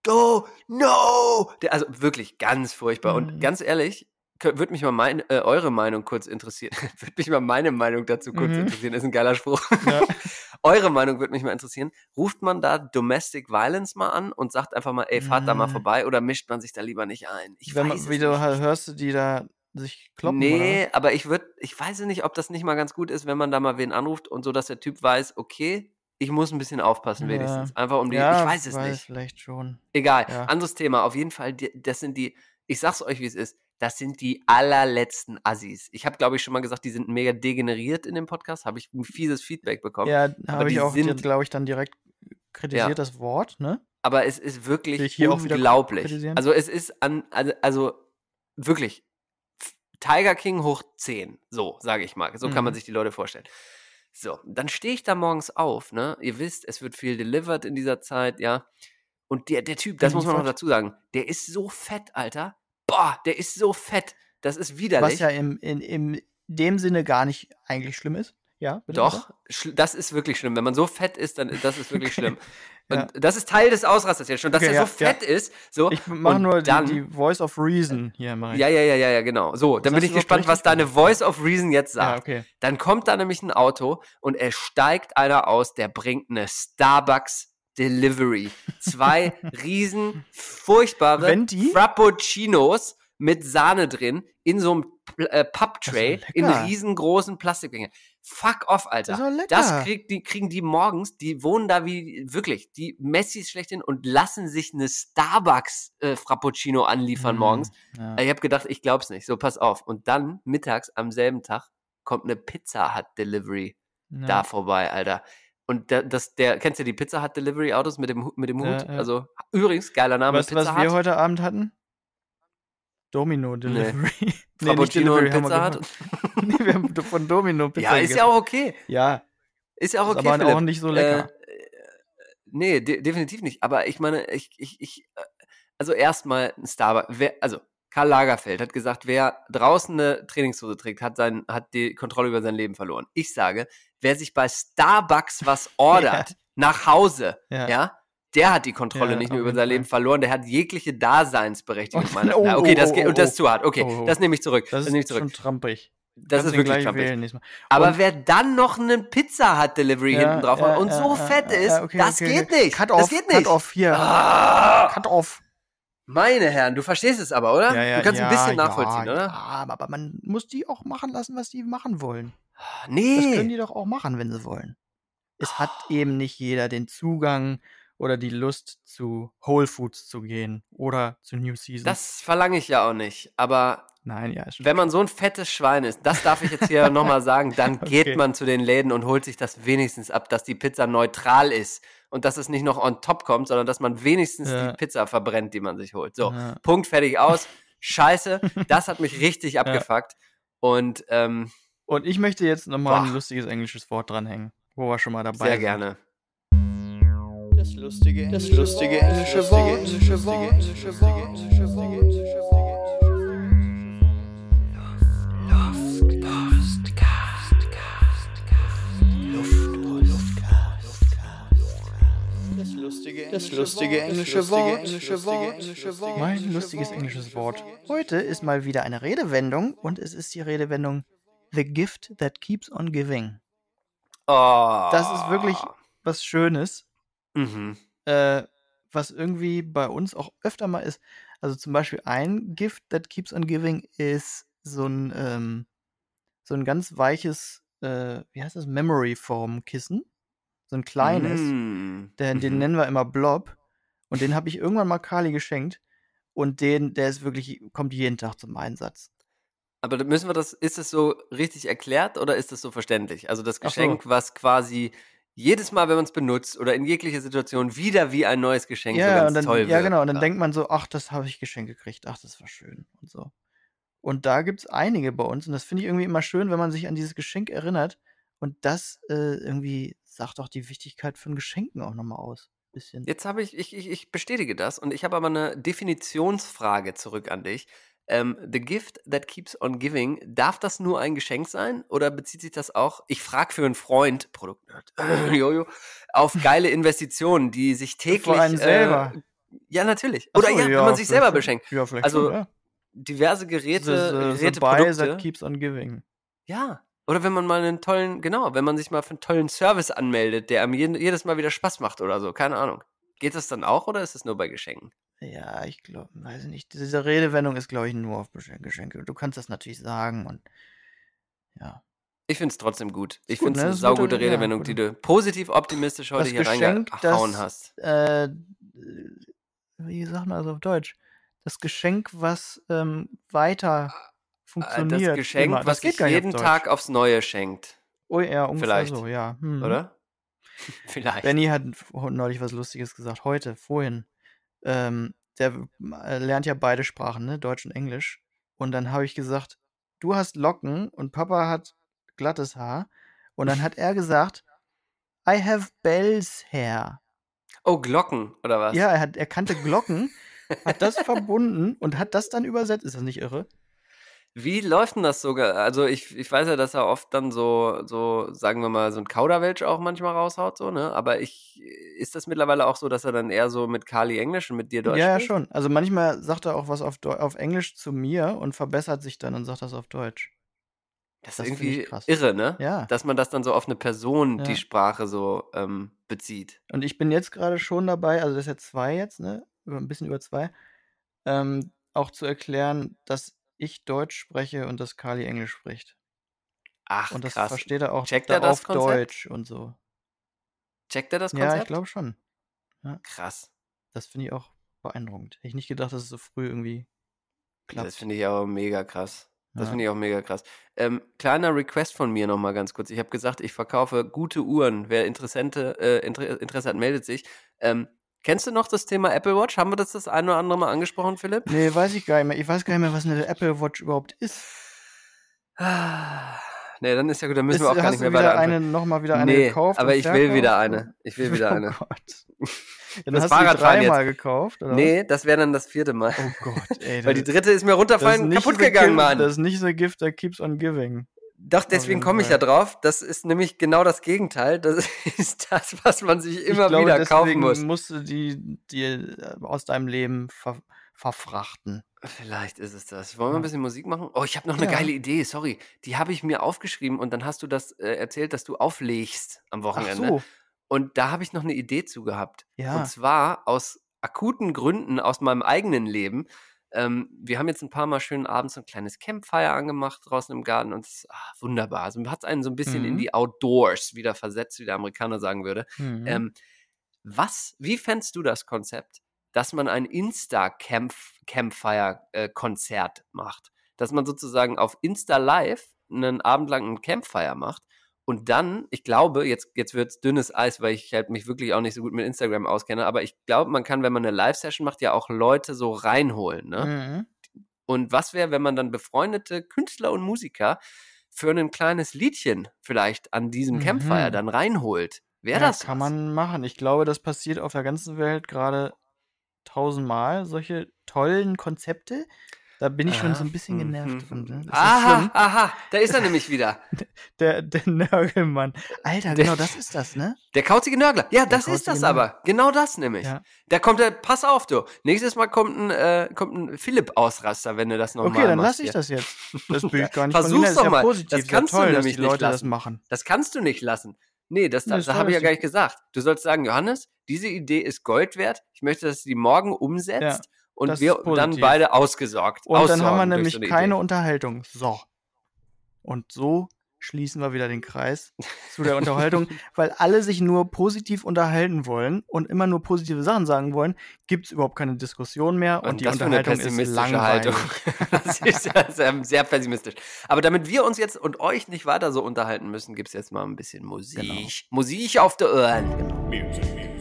Go, no! Der, also wirklich ganz furchtbar. Und Mhm. ganz ehrlich, würde mich mal mein, äh, eure Meinung kurz interessieren. würde mich mal meine Meinung dazu kurz Mhm. interessieren. Ist ein geiler Spruch. Ja. eure Meinung würde mich mal interessieren. Ruft man da Domestic Violence mal an und sagt einfach mal, ey, fahrt da mal Mhm. vorbei oder mischt man sich da lieber nicht ein? Ich Wenn weiß man, wie du hörst, du die da sich kloppen. nee, aber ich würde, ich weiß nicht, ob das nicht mal ganz gut ist, wenn man da mal wen anruft und so, dass der Typ weiß, okay, ich muss ein bisschen aufpassen Ja. wenigstens. Einfach um die, Oder? Ja, ich weiß es weiß nicht. vielleicht schon. Egal, anderes Thema. Auf jeden Fall, das sind die, ich sag's euch, wie es ist, das sind die allerletzten Assis. Ich habe, glaube ich, schon mal gesagt, die sind mega degeneriert in dem Podcast. Habe ich ein fieses Feedback bekommen. Ja, habe ich auch, glaube ich, dann direkt kritisiert Ja. das Wort, ne? Aber es ist wirklich unglaublich. Also es ist an, also, also wirklich Tiger King hoch 10. So, sage ich mal. So kann man Mhm. sich die Leute vorstellen. So, dann stehe ich da morgens auf, ne? Ihr wisst, es wird viel delivered in dieser Zeit, ja. Und der, der Typ, das muss man noch dazu sagen, der ist so fett, Alter. Boah, der ist so fett. Das ist widerlich. Was ja im, in, in dem Sinne gar nicht eigentlich schlimm ist. Ja, Doch, das ist wirklich schlimm. Wenn man so fett ist, dann das ist wirklich Okay. schlimm. Und Ja. das ist Teil des Ausrasters jetzt schon, dass Okay, er ja, so fett ist. So. Ich mache nur dann, die, die Voice of Reason hier. Mach ich. Ja, ja, ja, ja, ja, genau. So, dann bin ich gespannt, was deine? Voice of Reason jetzt sagt. okay. Dann kommt da nämlich ein Auto und es steigt einer aus, der bringt eine Starbucks Delivery. Zwei riesen, furchtbare Venti? Frappuccinos mit Sahne drin in so einem äh, Das Papptray ja in riesengroßen Plastikdinger. Fuck off, Alter. lecker. Das krieg, die, kriegen die morgens, die wohnen da wie, wirklich, die Messis schlechthin und lassen sich eine Starbucks äh, Frappuccino anliefern Mhm, morgens. Ja. Ich habe gedacht, ich glaub's nicht. So, pass auf. Und dann, mittags am selben Tag, kommt eine Pizza Hut Delivery Ja. da vorbei, Alter. Und da, das, der, kennst du die Pizza Hut Delivery Autos mit dem, mit dem Hut? Ja, ja. Also, übrigens, geiler Name, Weißt du, was Pizza wir Hut. heute Abend hatten? Domino Delivery. Nee, Frappuccino und haben wir Pizza Hut. nee, wir haben von Domino Pizza Ja, ist ja gegessen. auch okay. Ja, Ist ja auch ist okay, aber Philipp. auch nicht so lecker. Äh, nee, de definitiv nicht. Aber ich meine, ich, ich, ich, äh, also erstmal ein Starbucks, also Karl Lagerfeld hat gesagt, wer draußen eine Trainingshose trägt, hat, sein, hat die Kontrolle über sein Leben verloren. Ich sage, wer sich bei Starbucks was ordert, nach Hause, Ja. ja, der hat die Kontrolle Ja, nicht nur über sein Fall. Leben verloren, der hat jegliche Daseinsberechtigung. Oh, meiner- oh, Na, okay, oh, das geht, oh, und das ist oh. zu hart. Okay, das nehme ich zurück. Das Das, nehme ich ist zurück. schon trampig. Das Kannst ist wirklich trampig. Aber wer dann noch einen Pizza Hut Delivery Ja, hinten drauf ja, hat und ja, so ja, fett ja, ist, ja, okay, das okay, geht okay. nicht. Cut das off, geht nicht. Cut off hier. Ah, Cut off. Meine Herren, du verstehst es aber, oder? Ja, ja, du kannst ja, ein bisschen nachvollziehen, oder? Ja, aber man muss die auch machen lassen, was die machen wollen. Das Nee. können die doch auch machen, wenn sie wollen. Es hat eben nicht jeder den Zugang oder die Lust zu Whole Foods zu gehen oder zu New Season. Das verlange ich ja auch nicht. Aber Nein, ja, ist wenn man so ein fettes Schwein ist, das darf ich jetzt hier nochmal sagen, dann geht Okay. man zu den Läden und holt sich das wenigstens ab, dass die Pizza neutral ist und dass es nicht noch on top kommt, sondern dass man wenigstens Ja. die Pizza verbrennt, die man sich holt. So, Ja. Punkt, fertig, aus. Scheiße, das hat mich richtig abgefuckt. Und ähm, Und ich möchte jetzt nochmal ein lustiges englisches Wort dranhängen, wo wir schon mal dabei sehr sind. gerne. Das lustige, das lustige englische Wort, englische Wort, lustige, das lustige englische Wort, englische Wort, englische Wort. Mein lustiges englisches Wort. Heute ist mal wieder eine Redewendung und es ist die Redewendung The gift that keeps on giving. Oh. Das ist wirklich was Schönes, Mhm. äh, was irgendwie bei uns auch öfter mal ist. Also zum Beispiel ein Gift that keeps on giving ist so ein, ähm, so ein ganz weiches, äh, wie heißt das, Memory Foam Kissen. So ein kleines. Mm. Der, Den Mhm. nennen wir immer Blob. Und den habe ich irgendwann mal Kali geschenkt. Und den, der ist wirklich, kommt jeden Tag zum Einsatz. Aber müssen wir das, ist es so richtig erklärt oder ist es so verständlich? Also das Ach so. Geschenk, was quasi jedes Mal, wenn man es benutzt oder in jeglicher Situation wieder wie ein neues Geschenk so Ja, ganz und dann, toll ja, genau. Und dann denkt man so, ach, das habe ich geschenkt gekriegt. Ach, das war schön. Und so. Und da gibt es einige bei uns. Und das finde ich irgendwie immer schön, wenn man sich an dieses Geschenk erinnert. Und das äh, irgendwie sagt auch die Wichtigkeit von Geschenken auch nochmal aus. Bisschen. Jetzt habe ich, ich, ich, bestätige das und ich habe aber eine Definitionsfrage zurück an dich. Ähm, the gift that keeps on giving, darf das nur ein Geschenk sein oder bezieht sich das auch, ich frage für einen Freund, Produktnerd, Jojo, auf geile Investitionen, die sich täglich. einen selber. Äh, ja, natürlich. Oder so, ja, wenn man sich selber beschenkt. Ja, vielleicht Also, schon, ja. Diverse Geräte, the, the, the Geräte, buy Produkte. that keeps on giving. Ja. Oder wenn man mal einen tollen, genau, wenn man sich mal für einen tollen Service anmeldet, der einem jedes Mal wieder Spaß macht oder so, keine Ahnung. Geht das dann auch oder ist es nur bei Geschenken? Ja, ich glaube, weiß ich nicht. Diese Redewendung ist, glaube ich, nur auf Geschenke. Du kannst das natürlich sagen und ja. Ich finde es trotzdem gut. Ich finde es ne? eine saugute ja, Redewendung, gut. die du positiv optimistisch heute Das hier Geschenk, reingehauen das- hast. Äh, wie sagt man das auf Deutsch? Das Geschenk, was ähm, weiter funktioniert. Das Geschenk, immer. was sich jeden auf. Tag aufs Neue schenkt. Oh ja, ungefähr Vielleicht. so, ja. Hm. Oder? Vielleicht. Benny hat neulich was Lustiges gesagt, heute, vorhin. Ähm, der äh, lernt ja beide Sprachen, ne? Deutsch und Englisch. Und dann habe ich gesagt, du hast Locken und Papa hat glattes Haar. Und dann hat er gesagt, I have bells hair. Oh, Glocken, oder was? Ja, er, hat, er kannte Glocken, hat das verbunden und hat das dann übersetzt. Ist das nicht irre? Wie läuft denn das sogar? Also ich, ich weiß ja, dass er oft dann so, so, sagen wir mal, so ein Kauderwelsch auch manchmal raushaut, so, ne? Aber ich, ist das mittlerweile auch so, dass er dann eher so mit Kali Englisch und mit dir Deutsch ja, ja, spricht? schon. Also manchmal sagt er auch was auf, Deu auf Englisch zu mir und verbessert sich dann und sagt das auf Deutsch. Das ist Das ich irgendwie irre, ne? Ja. Dass man das dann so auf eine Person, Ja. die Sprache so ähm, bezieht. Und ich bin jetzt gerade schon dabei, also das ist jetzt zwei jetzt, ne? Ein bisschen über zwei, ähm, auch zu erklären, dass ich Deutsch spreche und dass Kali Englisch spricht. Ach, Und das krass. versteht er auch Checkt da er das auf Konzept? Deutsch und so. Checkt er das Konzept? Ja, ich glaube schon. Krass. Das finde ich auch beeindruckend. Hätte ich nicht gedacht, dass es so früh irgendwie klappt. Das finde ich auch mega krass. Das Ja. finde ich auch mega krass. Ähm, kleiner Request von mir nochmal ganz kurz. Ich habe gesagt, ich verkaufe gute Uhren. Wer Interessente, äh, Inter Interesse hat, meldet sich. Ähm, kennst du noch das Thema Apple Watch? Haben wir das das ein oder andere Mal angesprochen, Philipp? Nee, weiß ich gar nicht mehr. Ich weiß gar nicht mehr, was eine Apple Watch überhaupt ist. Ah, nee, dann ist ja gut, dann müssen wir ist, auch gar nicht du mehr wieder weiter eine, nochmal wieder eine Nee, gekauft? aber ich will wieder eine. Ich will wieder eine. Oh Gott. Ja, Das hast du die Fahrradfahren dreimal gekauft, oder? Nee, das wäre dann das vierte Mal. Oh Gott, ey. Weil die dritte ist mir runterfallen kaputt gegangen, Mann. Das ist nicht the gift that keeps on giving. Doch, deswegen komme ich ja drauf. Das ist nämlich genau das Gegenteil. Das ist das, was man sich immer ich glaube, wieder kaufen muss. musst du die, die äh, aus deinem Leben ver verfrachten. Vielleicht ist es das. Wollen wir ein bisschen Musik machen? Oh, ich habe noch eine Ja. geile Idee, sorry. Die habe ich mir aufgeschrieben und dann hast du das äh, erzählt, dass du auflegst am Ach Wochenende. so, Und da habe ich noch eine Idee zu gehabt. ja. Und zwar aus akuten Gründen aus meinem eigenen Leben. Ähm, wir haben jetzt ein paar Mal schön abends so ein kleines Campfire angemacht draußen im Garten und es ist ah, wunderbar. Also hat einen so ein bisschen in Mhm. die Outdoors wieder versetzt, wie der Amerikaner sagen würde. Mhm. Ähm, was, wie fändest du das Konzept, dass man ein Insta-Campfire-Konzert macht? Dass man sozusagen auf Insta Live einen Abend lang ein Campfire macht und dann, ich glaube, jetzt, jetzt wird es dünnes Eis, weil ich halt mich wirklich auch nicht so gut mit Instagram auskenne, aber ich glaube, man kann, wenn man eine Live-Session macht, ja auch Leute so reinholen. Ne? Mhm. Und was wäre, wenn man dann befreundete Künstler und Musiker für ein kleines Liedchen vielleicht an diesem Campfire Mhm. dann reinholt? Wäre ja, das kann was? man machen. Ich glaube, das passiert auf der ganzen Welt gerade tausendmal, solche tollen Konzepte. Da bin ich schon so ein bisschen Mhm, genervt mhm. Ne? mhm. Ist das Aha, aha, da ist er nämlich wieder. Der, der Nörgelmann. Alter, Der- genau, das ist das, ne? Der kauzige Nörgler. Ja, Der das ist das Nörgler. aber. Genau das nämlich. Ja. Da kommt er, pass auf, du. Nächstes Mal kommt ein, äh, kommt ein Philipp-Ausraster, wenn du das nochmal Okay, dann machst lasse ich hier. das jetzt. Das Bild gar nicht Versuch's von doch ja mal. positiv. Das kannst du ja toll, dass nämlich nicht Leute das lassen. machen. Das kannst du nicht lassen. Nee, das, das, das habe ich ja gar nicht. gesagt. Du sollst sagen, Johannes, diese Idee ist Gold wert. Ich möchte, dass du die morgen umsetzt und das wir dann beide ausgesorgt. Und dann haben wir nämlich so eine keine Idee. Unterhaltung. So. Und so schließen wir wieder den Kreis zu der Unterhaltung, weil alle sich nur positiv unterhalten wollen und immer nur positive Sachen sagen wollen, gibt es überhaupt keine Diskussion mehr und, Und die Unterhaltung ist pessimistische langweilig. Haltung. Das ist ja sehr, sehr pessimistisch. Aber damit wir uns jetzt und euch nicht weiter so unterhalten müssen, gibt es jetzt mal ein bisschen Musik. Genau. Musik auf die Ohren. Music.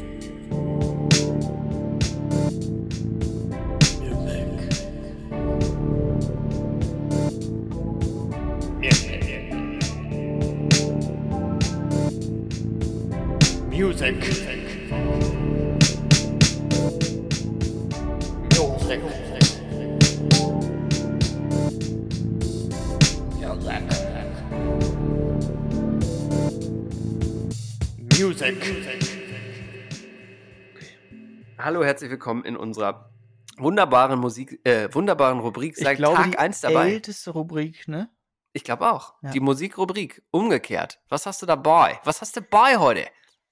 Herzlich willkommen in unserer wunderbaren Musik, äh, wunderbaren Rubrik Ich seit glaube, Tag die 1 dabei. älteste Rubrik, ne? Ich glaube auch. Ja. Die Musikrubrik. Umgekehrt. Was hast du dabei? Was hast du dabei heute?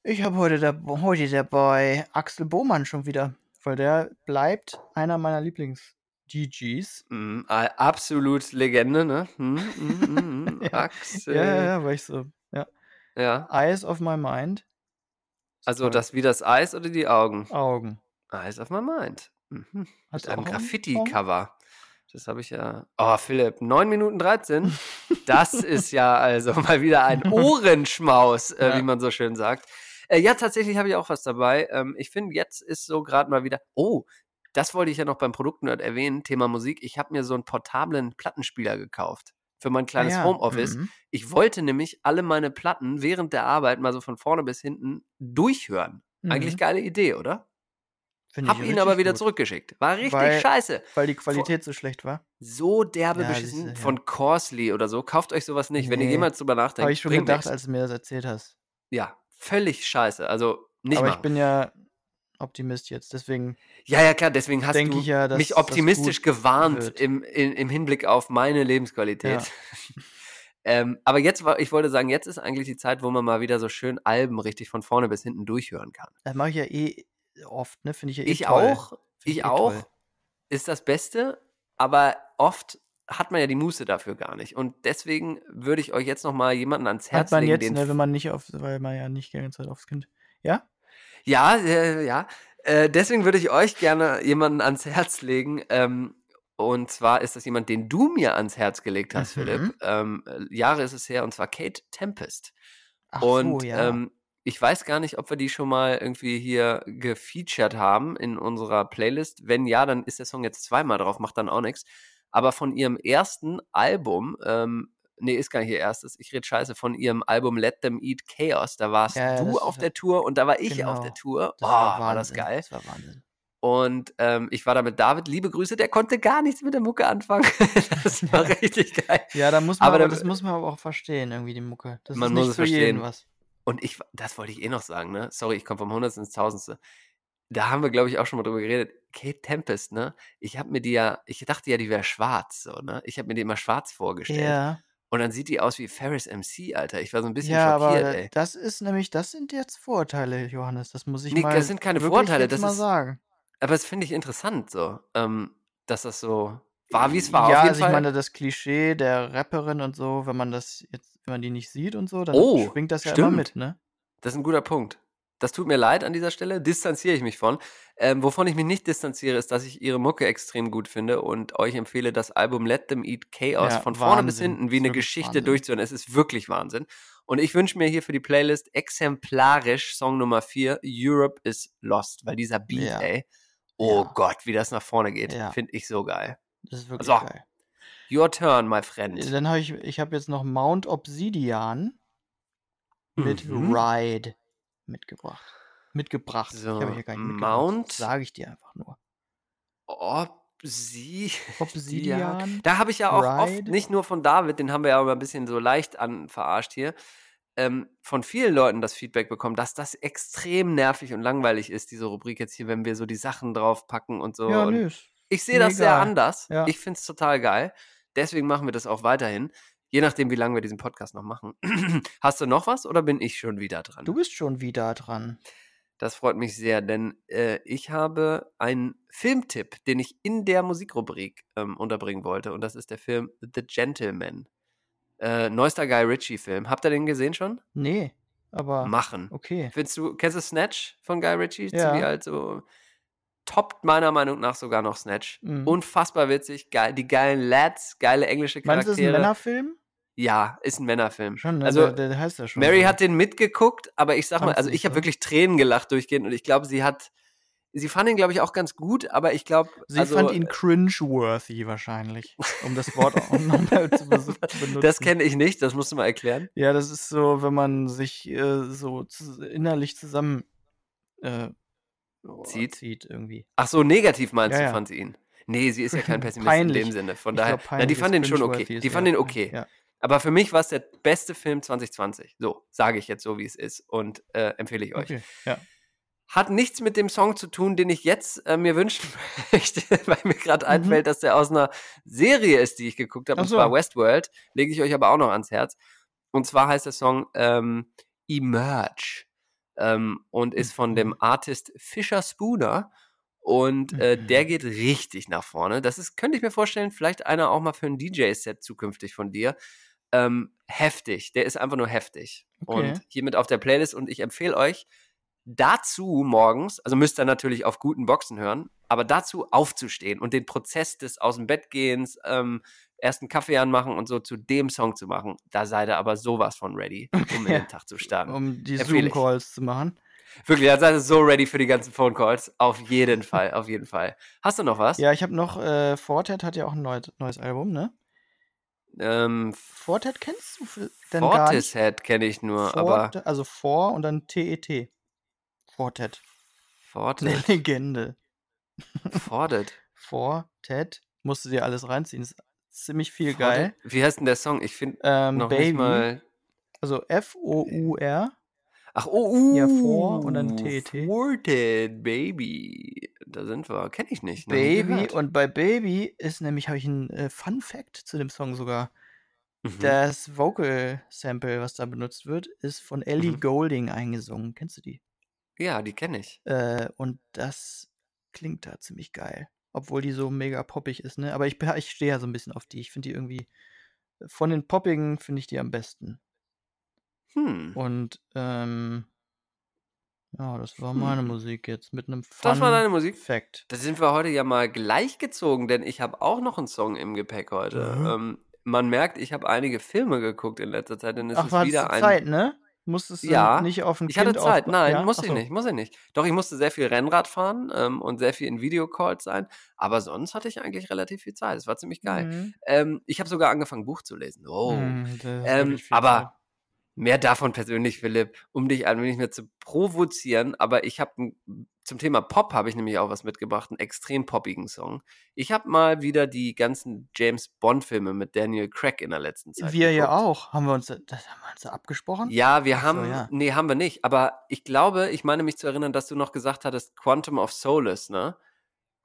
Ich habe heute, da, heute dabei Axel Bohmann schon wieder, weil der bleibt einer meiner Lieblings-GGs. Mm, äh, absolut Legende, ne? Mm, mm, mm. Ja. Axel. Ja, ja, ja, weil ich so, ja. Ja. Eyes of my mind. Also das wie das Eis oder die Augen? Augen. Eyes of my mind. Mhm. Mit einem? Graffiti-Cover. Das habe ich ja. Oh, Philipp, 9 Minuten 13. Das ist ja also mal wieder ein Ohrenschmaus, äh, Ja. wie man so schön sagt. Äh, ja, tatsächlich habe ich auch was dabei. Ähm, ich finde, jetzt ist so gerade mal wieder. Oh, das wollte ich ja noch beim Produktnerd erwähnen, Thema Musik. Ich habe mir so einen portablen Plattenspieler gekauft für mein kleines Ah ja, Homeoffice. mhm. Ich wollte nämlich alle meine Platten während der Arbeit mal so von vorne bis hinten durchhören. Eigentlich Mhm. geile Idee, oder? Find Hab ich ihn aber wieder gut, zurückgeschickt. War richtig Weil- scheiße. Weil die Qualität so schlecht war. So derbe Ja, beschissen ja. von Corsley oder so. Kauft euch sowas nicht. Wenn ihr Nee. jemals drüber nachdenkt, Habe ich schon gedacht, nix. als du mir das erzählt hast. Ja, völlig scheiße. Also nicht aber mal. ich bin ja Optimist jetzt, deswegen ja, ja, klar. Deswegen hast du ja, dass mich optimistisch gewarnt im, in, im Hinblick auf meine Lebensqualität. ähm, aber jetzt war, ich wollte sagen, jetzt ist eigentlich die Zeit, wo man mal wieder so schön Alben richtig von vorne bis hinten durchhören kann. Das mache ich ja eh oft, ne? Finde ich ja eh Ich toll. auch. Find Ich eh auch. toll. Ist das Beste, aber oft hat man ja die Muße dafür gar nicht. Und deswegen würde ich euch jetzt noch mal jemanden ans Herz Hat man legen, jetzt, ne, wenn man nicht auf, weil man ja nicht gerne Zeit aufs Kind. Ja? Ja, äh, ja. Äh, deswegen würde ich euch gerne jemanden ans Herz legen. Ähm, und zwar ist das jemand, den du mir ans Herz gelegt hast, Mhm. Philipp. Ähm, äh, Jahre ist es her, und zwar Kate Tempest. Ach und so, ja. ähm, ich weiß gar nicht, ob wir die schon mal irgendwie hier gefeatured haben in unserer Playlist. Wenn ja, dann ist der Song jetzt zweimal drauf, macht dann auch nichts. Aber von ihrem ersten Album, ähm, nee, ist gar nicht ihr erstes, ich rede scheiße, von ihrem Album Let Them Eat Chaos, da warst Ja, du auf der Tour und da war ich auf genau. der Tour. das oh, war, war das geil. Das war Wahnsinn. Und ähm, ich war da mit David, liebe Grüße, der konnte gar nichts mit der Mucke anfangen. das war richtig geil. Ja, da muss man Aber aber, da- das muss man aber auch verstehen, irgendwie die Mucke. Das Man ist muss nicht es für jeden verstehen. was. Und ich, das wollte ich eh noch sagen, ne? Sorry, ich komme vom Hundertsten ins Tausendste. Da haben wir, glaube ich, auch schon mal drüber geredet. Kate Tempest, ne? Ich habe mir die ja, ich dachte ja, die wäre schwarz, so, ne? Ich habe mir die immer schwarz vorgestellt. Ja, Und dann sieht die aus wie Ferris MC, Alter. Ich war so ein bisschen ja schockiert, aber ey. das ist nämlich, das sind jetzt Vorurteile, Johannes. Das muss ich Nee, mal das sind keine Vorurteile, das mal ist- sagen. Aber das finde ich interessant, so, ähm, dass das so war, wie es war. Ja, also ich meine, das Klischee der Rapperin und so, wenn man das jetzt, wenn man die nicht sieht und so, dann Oh, schwingt das ja immer stimmt. mit, ne? Das ist ein guter Punkt. Das tut mir leid an dieser Stelle, distanziere ich mich von. Ähm, wovon ich mich nicht distanziere, ist, dass ich ihre Mucke extrem gut finde und euch empfehle, das Album Let Them Eat Chaos Ja, von vorne bis Wahnsinn. hinten wie eine Geschichte Wahnsinn. durchzuhören. Es ist wirklich Wahnsinn. Und ich wünsche mir hier für die Playlist exemplarisch Song Nummer 4, Europe is Lost, weil dieser Beat, Ja. ey, oh Ja. Gott, wie das nach vorne geht, finde ich so geil. Das ist wirklich So, geil. Your turn, my friend. Dann habe ich, ich habe jetzt noch Mount Obsidian mit Mhm. Ride mitgebracht. Mitgebracht. So, ich mitgebracht. Mount- Sage ich dir einfach nur. Obsi Obsidian. Da habe ich ja auch oft, Ride. nicht nur von David, den haben wir ja immer ein bisschen so leicht an verarscht hier, ähm, von vielen Leuten das Feedback bekommen, dass das extrem nervig und langweilig ist, diese Rubrik jetzt hier, wenn wir so die Sachen draufpacken und so. Ja, und nö. ich sehe das sehr anders. Ja. Ich finde es total geil. Deswegen machen wir das auch weiterhin. Je nachdem, wie lange wir diesen Podcast noch machen. Hast du noch was oder bin ich schon wieder dran? Du bist schon wieder dran. Das freut mich sehr, denn äh, ich habe einen Filmtipp, den ich in der Musikrubrik ähm, unterbringen wollte. Und das ist der Film The Gentleman. Äh, neuester Guy Ritchie-Film. Habt ihr den gesehen schon? Nee, aber Machen. okay. Findest du, kennst du Snatch von Guy Ritchie? Ja. Ziemlich alt, so. Toppt meiner Meinung nach sogar noch Snatch. Mhm. Unfassbar witzig. Geil, die geilen Lads, geile englische Meinst du, Charaktere. ist ein Männerfilm? Ja, ist ein Männerfilm. Schon, ne? Also, der, der heißt ja schon. Mary so. hat den mitgeguckt, aber ich sag mal, Fand's also ich habe wirklich Tränen gelacht durchgehend und ich glaube, sie hat, sie fand ihn, glaube ich, auch ganz gut, aber ich glaube, Sie also, fand ihn cringe-worthy wahrscheinlich, um das Wort auch nochmal zu, benutzen. das kenne ich nicht, das musst du mal erklären. Ja, das ist so, wenn man sich äh, so innerlich zusammen äh, oh, Zieht? zieht irgendwie. Ach so, negativ meinst Ja, du, ja. fand sie ihn? Nee, sie ist ja kein Pessimist in dem Sinne. Von daher, glaub, na, die fand ihn schon okay. Die fand eher ihn okay. Ja. Aber für mich war es der beste Film 2020. So, sage ich jetzt so, wie es ist und äh, empfehle ich euch. Okay, ja. Hat nichts mit dem Song zu tun, den ich jetzt äh, mir wünschen möchte, weil mir gerade Mhm. einfällt, dass der aus einer Serie ist, die ich geguckt habe, und so. zwar Westworld. Lege ich euch aber auch noch ans Herz. Und zwar heißt der Song ähm, Emerge ähm, und ist von dem Artist Fisher Spooner. Und äh, Mhm. der geht richtig nach vorne. Das ist, könnte ich mir vorstellen, vielleicht einer auch mal für ein DJ-Set zukünftig von dir. Ähm, heftig. Der ist einfach nur heftig. Okay. Und hiermit auf der Playlist. Und ich empfehle euch, dazu morgens, also müsst ihr natürlich auf guten Boxen hören, aber dazu aufzustehen und den Prozess des aus dem Bett gehens, ähm, erst einen Kaffee anmachen und so zu dem Song zu machen, da seid ihr aber sowas von ready, um in Ja. den Tag zu starten. Um die. Zoom-Calls zu machen. Wirklich, da seid ihr so ready für die ganzen Phone Calls. Auf jeden Fall, auf jeden Fall. Hast du noch was? Ja, ich habe noch, äh, Fortet hat ja auch ein neues, neues Album, ne? Ähm, Fortet kennst du denn gar nicht? Fortishead kenne ich nur, aber Forte, also vor und dann TET. Fortet. Eine Fortet, Legende. Fortet. Fortet. Musst du dir alles reinziehen. Ist ziemlich viel Fortet? geil. Wie heißt denn der Song? Ich finde Ähm, noch Baby. nicht mal. Also F-O-U-R. Ach, oh, uh. Ja, vor und dann TET. Forted, Baby. Da sind wir. Kenne ich nicht. Baby. Und bei Baby ist nämlich, habe ich einen äh, Fun Fact zu dem Song sogar. Mhm. Das Vocal Sample, was da benutzt wird, ist von Ellie Mhm. Golding eingesungen. Kennst du die? Ja, die kenne ich. Äh, und das klingt da ziemlich geil. obwohl die so mega poppig ist, ne? Aber ich, ich stehe ja so ein bisschen auf die. Ich finde die irgendwie, von den poppigen finde ich die am besten. Hm. Und, ähm, ja, das war Hm. meine Musik jetzt mit einem Das war Fun deine Musik? Fact. Da sind wir heute ja mal gleichgezogen, denn ich habe auch noch einen Song im Gepäck heute. Mhm. Ähm, man merkt, ich habe einige Filme geguckt in letzter Zeit, denn es Ach, ist wieder ein. Zeit, ne? Musstest du Ja, nicht auf ein Ich hatte Kind Zeit, aufpa- nein, ja? muss Ach ich nicht, muss ich nicht. Doch, ich musste sehr viel Rennrad fahren ähm, und sehr viel in Videocalls sein, aber sonst hatte ich eigentlich relativ viel Zeit. Es war ziemlich geil. Mhm. Ähm, ich habe sogar angefangen, Buch zu lesen. Oh. Mhm, Ähm, aber Zeit. mehr davon persönlich, Philipp, um dich ein wenig mehr zu provozieren. Aber ich habe zum Thema Pop habe ich nämlich auch was mitgebracht, einen extrem poppigen Song. Ich habe mal wieder die ganzen James Bond Filme mit Daniel Craig in der letzten Zeit. Wir ja geguckt. auch. Haben wir uns, das haben wir uns abgesprochen? Ja, wir Ach so, haben, ja. nee, haben wir nicht. Aber ich glaube, ich meine mich zu erinnern, dass du noch gesagt hattest, Quantum of Solace, ne?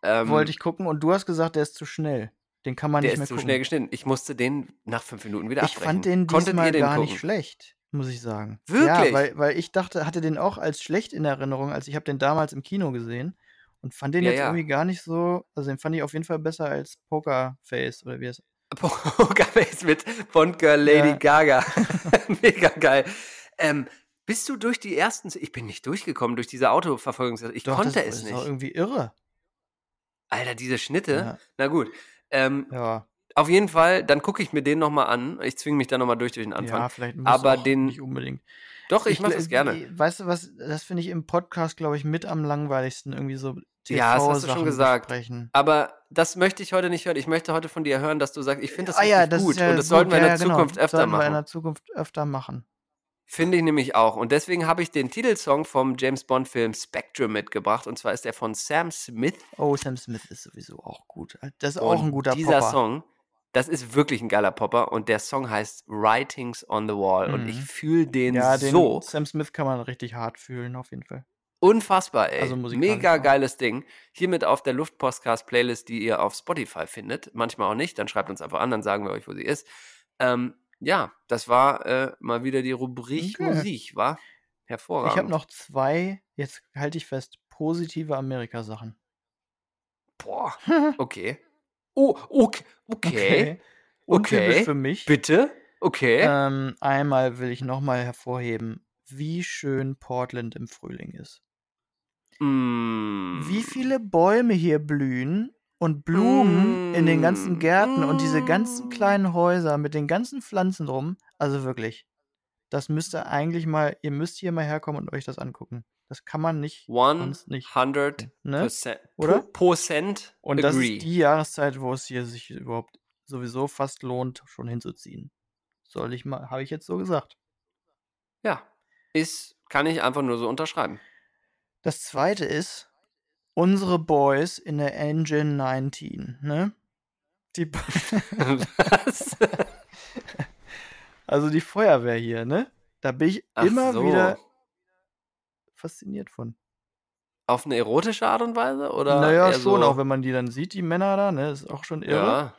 Ähm, Wollte ich gucken und du hast gesagt, der ist zu schnell. Den kann man der nicht mehr ist zu gucken. schnell geschnitten. Ich musste den nach fünf Minuten wieder ich abbrechen. fand den Konntet diesmal den gar gucken? nicht schlecht, muss ich sagen. Wirklich? Ja, weil, weil ich dachte, hatte den auch als schlecht in Erinnerung, als ich habe den damals im Kino gesehen und fand den Ja, jetzt ja. irgendwie gar nicht so, also den fand ich auf jeden Fall besser als Pokerface oder wie es Pokerface mit Bond-Girl Lady Ja. Gaga. Mega geil. Ähm, bist du durch die ersten, ich bin nicht durchgekommen durch diese Autoverfolgungs, ich Doch, konnte das es ist auch nicht. irgendwie irre. Alter, diese Schnitte. Na gut. Ähm, Ja, auf jeden Fall, dann gucke ich mir den nochmal an. Ich zwinge mich da nochmal durch durch den Anfang. ja vielleicht muss Aber den- nicht unbedingt. Doch, ich, mache gl- das gerne. Weißt du was, das finde ich im Podcast, glaube ich, mit am langweiligsten, irgendwie so Ja, das hast du schon gesagt. besprechen. Aber das möchte ich heute nicht hören. Ich möchte heute von dir hören, dass du sagst, ich finde das ah ja, das gut ja und das gut. sollten wir in der ja, genau. Zukunft öfter sollten wir in machen. der Zukunft öfter machen. Finde ich nämlich auch. Und deswegen habe ich den Titelsong vom James Bond Film Spectrum mitgebracht. Und zwar ist der von Sam Smith. Oh, Sam Smith ist sowieso auch gut. Das ist auch ein Und guter dieser Popper. Song, das ist wirklich ein geiler Popper. Und der Song heißt Writings on the Wall. Und ich Mhm. fühle den ja, den so Sam Smith kann man richtig hart fühlen, auf jeden Fall. unfassbar, ey. Also Mega geiles Ding. Hiermit auf der Luftpostcast-Playlist, die ihr auf Spotify findet. Manchmal auch nicht. Dann schreibt uns einfach an, dann sagen wir euch, wo sie ist. Ähm, ja, das war äh, mal wieder die Rubrik Okay. Musik, war hervorragend. Ich habe noch zwei, jetzt halte ich fest, positive Amerika-Sachen. Boah, okay. Oh, okay. Okay. Okay. für mich. Bitte? Okay. Ähm, einmal will ich nochmal hervorheben, wie schön Portland im Frühling ist. Mm. Wie viele Bäume hier blühen und Blumen in den ganzen Mm. Gärten und diese ganzen Mm. kleinen Häuser mit den ganzen Pflanzen drum. Also wirklich. Das müsste eigentlich mal, ihr müsst hier mal herkommen und euch das angucken. Das kann man nicht sonst nicht. 100 Ne? Oder? Prozent Und das agree. ist die Jahreszeit, wo es hier sich überhaupt sowieso fast lohnt, schon hinzuziehen. Soll ich mal, habe ich jetzt so gesagt. ja, ist, kann ich einfach nur so unterschreiben. Das zweite ist, unsere Boys in der Engine 19, ne? Die, Was? also die Feuerwehr hier, ne? Da bin ich Ach immer so. wieder fasziniert von. Auf eine erotische Art und Weise? Oder naja, schon, so, auch wenn man die dann sieht, die Männer da, ne? Ist auch schon irre. Ja.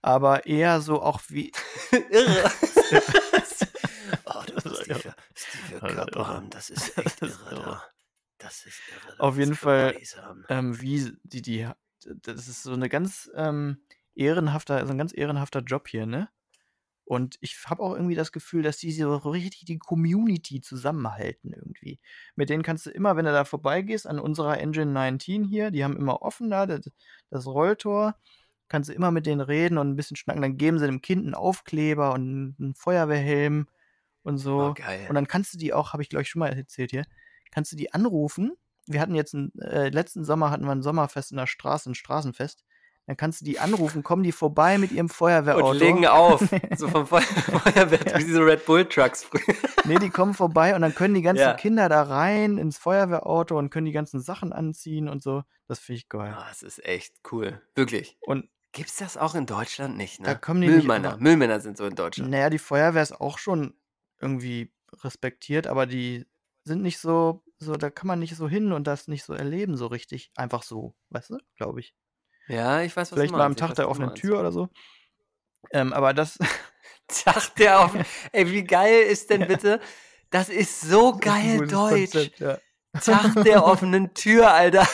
Aber eher so auch wie. irre. Oh, du Das musst ist die für, die für Körper haben, das ist echt irre. da. Das ist irre. Auf jeden Fall, ähm, wie die, die, das ist so eine ganz ähm, ehrenhafter, so ein ganz ehrenhafter Job hier, ne? Und ich habe auch irgendwie das Gefühl, dass die so richtig die Community zusammenhalten irgendwie. Mit denen kannst du immer, wenn du da vorbeigehst, an unserer Engine 19 hier, die haben immer offen da das, das Rolltor, kannst du immer mit denen reden und ein bisschen schnacken. Dann geben sie dem Kind einen Aufkleber und einen Feuerwehrhelm und so. Oh, geil. Und dann kannst du die auch, habe ich glaube ich schon mal erzählt hier, kannst du die anrufen. Wir hatten jetzt, ein, äh, letzten Sommer hatten wir ein Sommerfest in der Straße, ein Straßenfest. Dann kannst du die anrufen, kommen die vorbei mit ihrem Feuerwehrauto. Und legen auf. So vom Feu Feuerwehr, Ja. wie diese Red Bull Trucks früher. Nee, die kommen vorbei und dann können die ganzen Ja. Kinder da rein ins Feuerwehrauto und können die ganzen Sachen anziehen und so. Das finde ich geil. Ah, das ist echt cool. Wirklich. Und Gibt's das auch in Deutschland nicht, ne? Da kommen die nicht, Müllmänner. aber- Müllmänner sind so in Deutschland. naja, die Feuerwehr ist auch schon irgendwie respektiert, aber die sind nicht so, so, da kann man nicht so hin und das nicht so erleben, so richtig. Einfach so, weißt du, glaube ich. Ja, ich weiß, was Vielleicht du mal am meinst. Tag weiß, der offenen meinst. Tür oder so. Ähm, aber das, Tag der offenen Ey, wie geil ist denn bitte? Das ist so ist geil gutes deutsch. Konzept, ja. Tag der offenen Tür, Alter.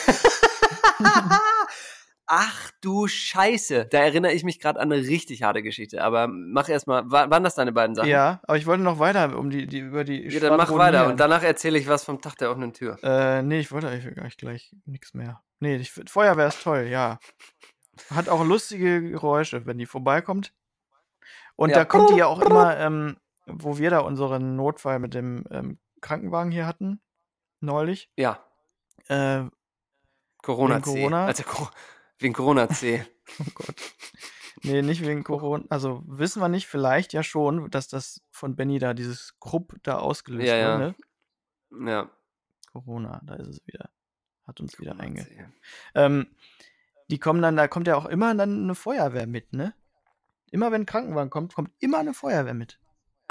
Ach du Scheiße. Da erinnere ich mich gerade an eine richtig harte Geschichte. Aber mach erstmal, waren das deine beiden Sachen? Ja, aber ich wollte noch weiter um die, die über die Ja, dann mach weiter und danach erzähle ich was vom Tag der offenen Tür. Äh, nee, ich wollte eigentlich gleich, nichts mehr. Nee, ich, Feuerwehr ist toll, ja. Hat auch lustige Geräusche, wenn die vorbeikommt. Und Ja. da kommt die ja auch immer, ähm, wo wir da unseren Notfall mit dem ähm, Krankenwagen hier hatten, neulich. Ja, Äh, Corona. Corona? Also wegen Corona C. oh Gott. Nee, nicht wegen Corona. Also wissen wir nicht, vielleicht ja schon, dass das von Benny da dieses Krupp da ausgelöst Ja, ja. wurde. Ja. Corona, da ist es wieder. Hat uns wieder einge. Ähm, die kommen dann, da kommt ja auch immer dann eine Feuerwehr mit, ne? Immer wenn ein Krankenwagen kommt, kommt immer eine Feuerwehr mit.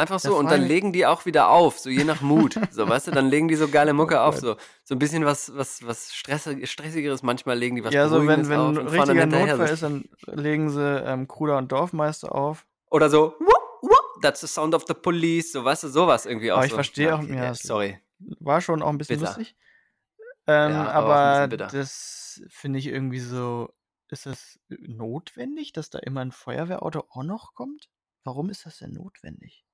Einfach so, und dann legen die auch wieder auf, so je nach Mut. So, weißt du, dann legen die so geile Mucke Oh auf, so, so ein bisschen was, was, was Stressig, Stressigeres. Manchmal legen die was ja, so wenn, wenn auf ein richtiger. Notfall ist, dann legen sie ähm, Kruder und Dorfmeister auf. Oder so, whoop, whoop, that's the sound of the police, so, weißt du, sowas irgendwie auch. Aber ich so. verstehe auch- ja, sorry. War schon auch ein bisschen Bitter. lustig. Ähm, Ja, aber das finde ich irgendwie so. Ist das notwendig, dass da immer ein Feuerwehrauto auch noch kommt? Warum ist das denn notwendig?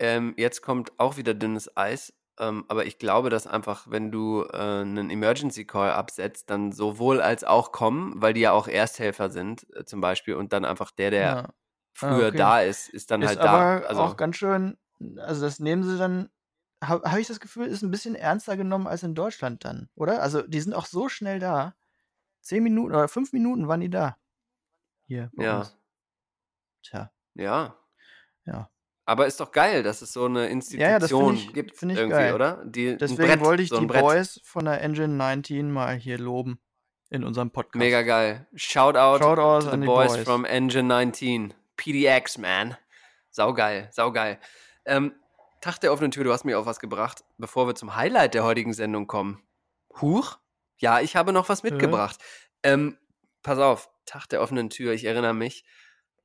Ähm, jetzt kommt auch wieder dünnes Eis. Ähm, aber ich glaube, dass einfach, wenn du äh, einen Emergency Call absetzt, dann sowohl als auch kommen, weil die ja auch Ersthelfer sind, äh, zum Beispiel, und dann einfach der, der Ja. früher okay. da ist, ist dann Ist halt aber da. Also, auch ganz schön, also das nehmen sie dann, habe hab ich das Gefühl, ist ein bisschen ernster genommen als in Deutschland dann, oder? Also die sind auch so schnell da. Zehn Minuten oder fünf Minuten waren die da. Hier. bei Ja. uns. Tja, ja. ja. Aber ist doch geil, dass es so eine ja, das Institution find ich- gibt, find ich irgendwie, geil. oder? Die, Deswegen Brett, wollte ich so die Brett. Boys von der Engine 19 mal hier loben in unserem Podcast. Mega geil. Shout out to the boys, Boys. from Engine 19. PDX, man. Saugeil, saugeil. Ähm, Tag der offenen Tür, du hast mir auf was gebracht, bevor wir zum Highlight der heutigen Sendung kommen. Huch? Ja, ich habe noch was mitgebracht. Ähm, pass auf, Tag der offenen Tür, ich erinnere mich.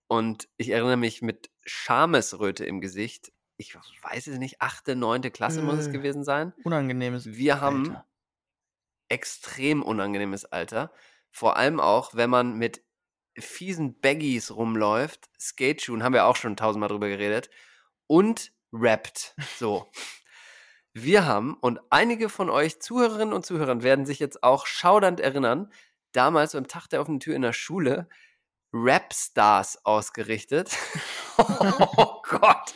Und ich erinnere mich mit Schamesröte im Gesicht. Ich weiß es nicht, achte, neunte Klasse muss es Äh. gewesen sein. Unangenehmes. Wir haben Alter. extrem unangenehmes Alter. Vor allem auch, wenn man mit fiesen Baggies rumläuft, Skateschuhen, haben wir auch schon tausendmal drüber geredet, und rappt. So. Wir haben, und einige von euch Zuhörerinnen und Zuhörern werden sich jetzt auch schaudernd erinnern, damals beim Tag der offenen Tür in der Schule Rapstars ausgerichtet. oh Gott.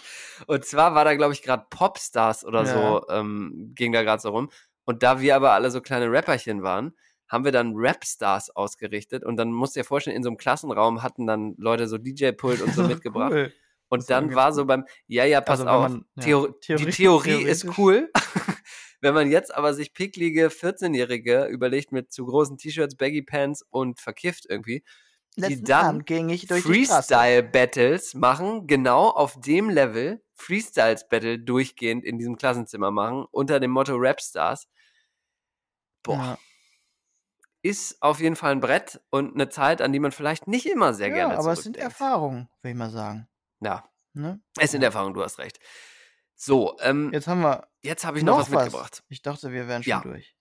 Und zwar war da, glaube ich, gerade Popstars oder so, ähm, ging da gerade so rum. Und da wir aber alle so kleine Rapperchen waren, haben wir dann Rapstars ausgerichtet. Und dann musst du dir vorstellen, in so einem Klassenraum hatten dann Leute so DJ-Pult und so mitgebracht. Cool. Und dann war so beim, ja, ja, pass Also, auf, man- ja, Theo die Theorie ist cool. wenn man jetzt aber sich picklige 14-Jährige überlegt mit zu großen T-Shirts, Baggy Pants und verkifft irgendwie, Letzten dann Abend ging ich durch die Straße. Freestyle-Battles machen, genau auf dem Level, Freestyles-Battle durchgehend in diesem Klassenzimmer machen, unter dem Motto Rapstars. Boah, Ja. ist auf jeden Fall ein Brett und eine Zeit, an die man vielleicht nicht immer sehr ja, gerne aber es sind. Erfahrungen, will ich mal sagen. Ja, Ne? es sind Ja. Erfahrungen, du hast recht. So, ähm, Jetzt haben wir jetzt habe ich noch, was mitgebracht. Ich dachte, wir wären schon durch.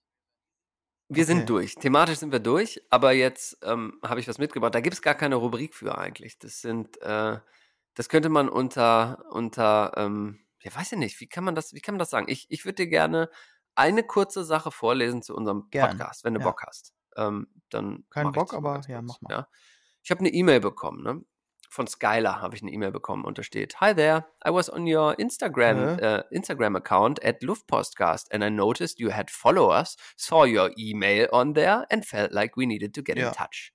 Wir Okay. sind durch. Thematisch sind wir durch, aber jetzt ähm, habe ich was mitgebracht. Da gibt es gar keine Rubrik für eigentlich. Das sind, äh, das könnte man unter, unter, ähm, ja, weiß ich nicht, wie kann man das, wie kann man das sagen? Ich, ich würde dir gerne eine kurze Sache vorlesen zu unserem Gern, Podcast, wenn du ja. Bock hast. Ähm, dann Kein Bock, aber ja, mach mal. Ja. Ich habe eine E-Mail bekommen, ne? Von Skylar habe ich eine E-Mail bekommen und da steht: Hi there, I was on your Instagram Hä? uh, Instagram account at Luftpostcast and I noticed you had followers, saw your email on there and felt like we needed to get Ja. in touch.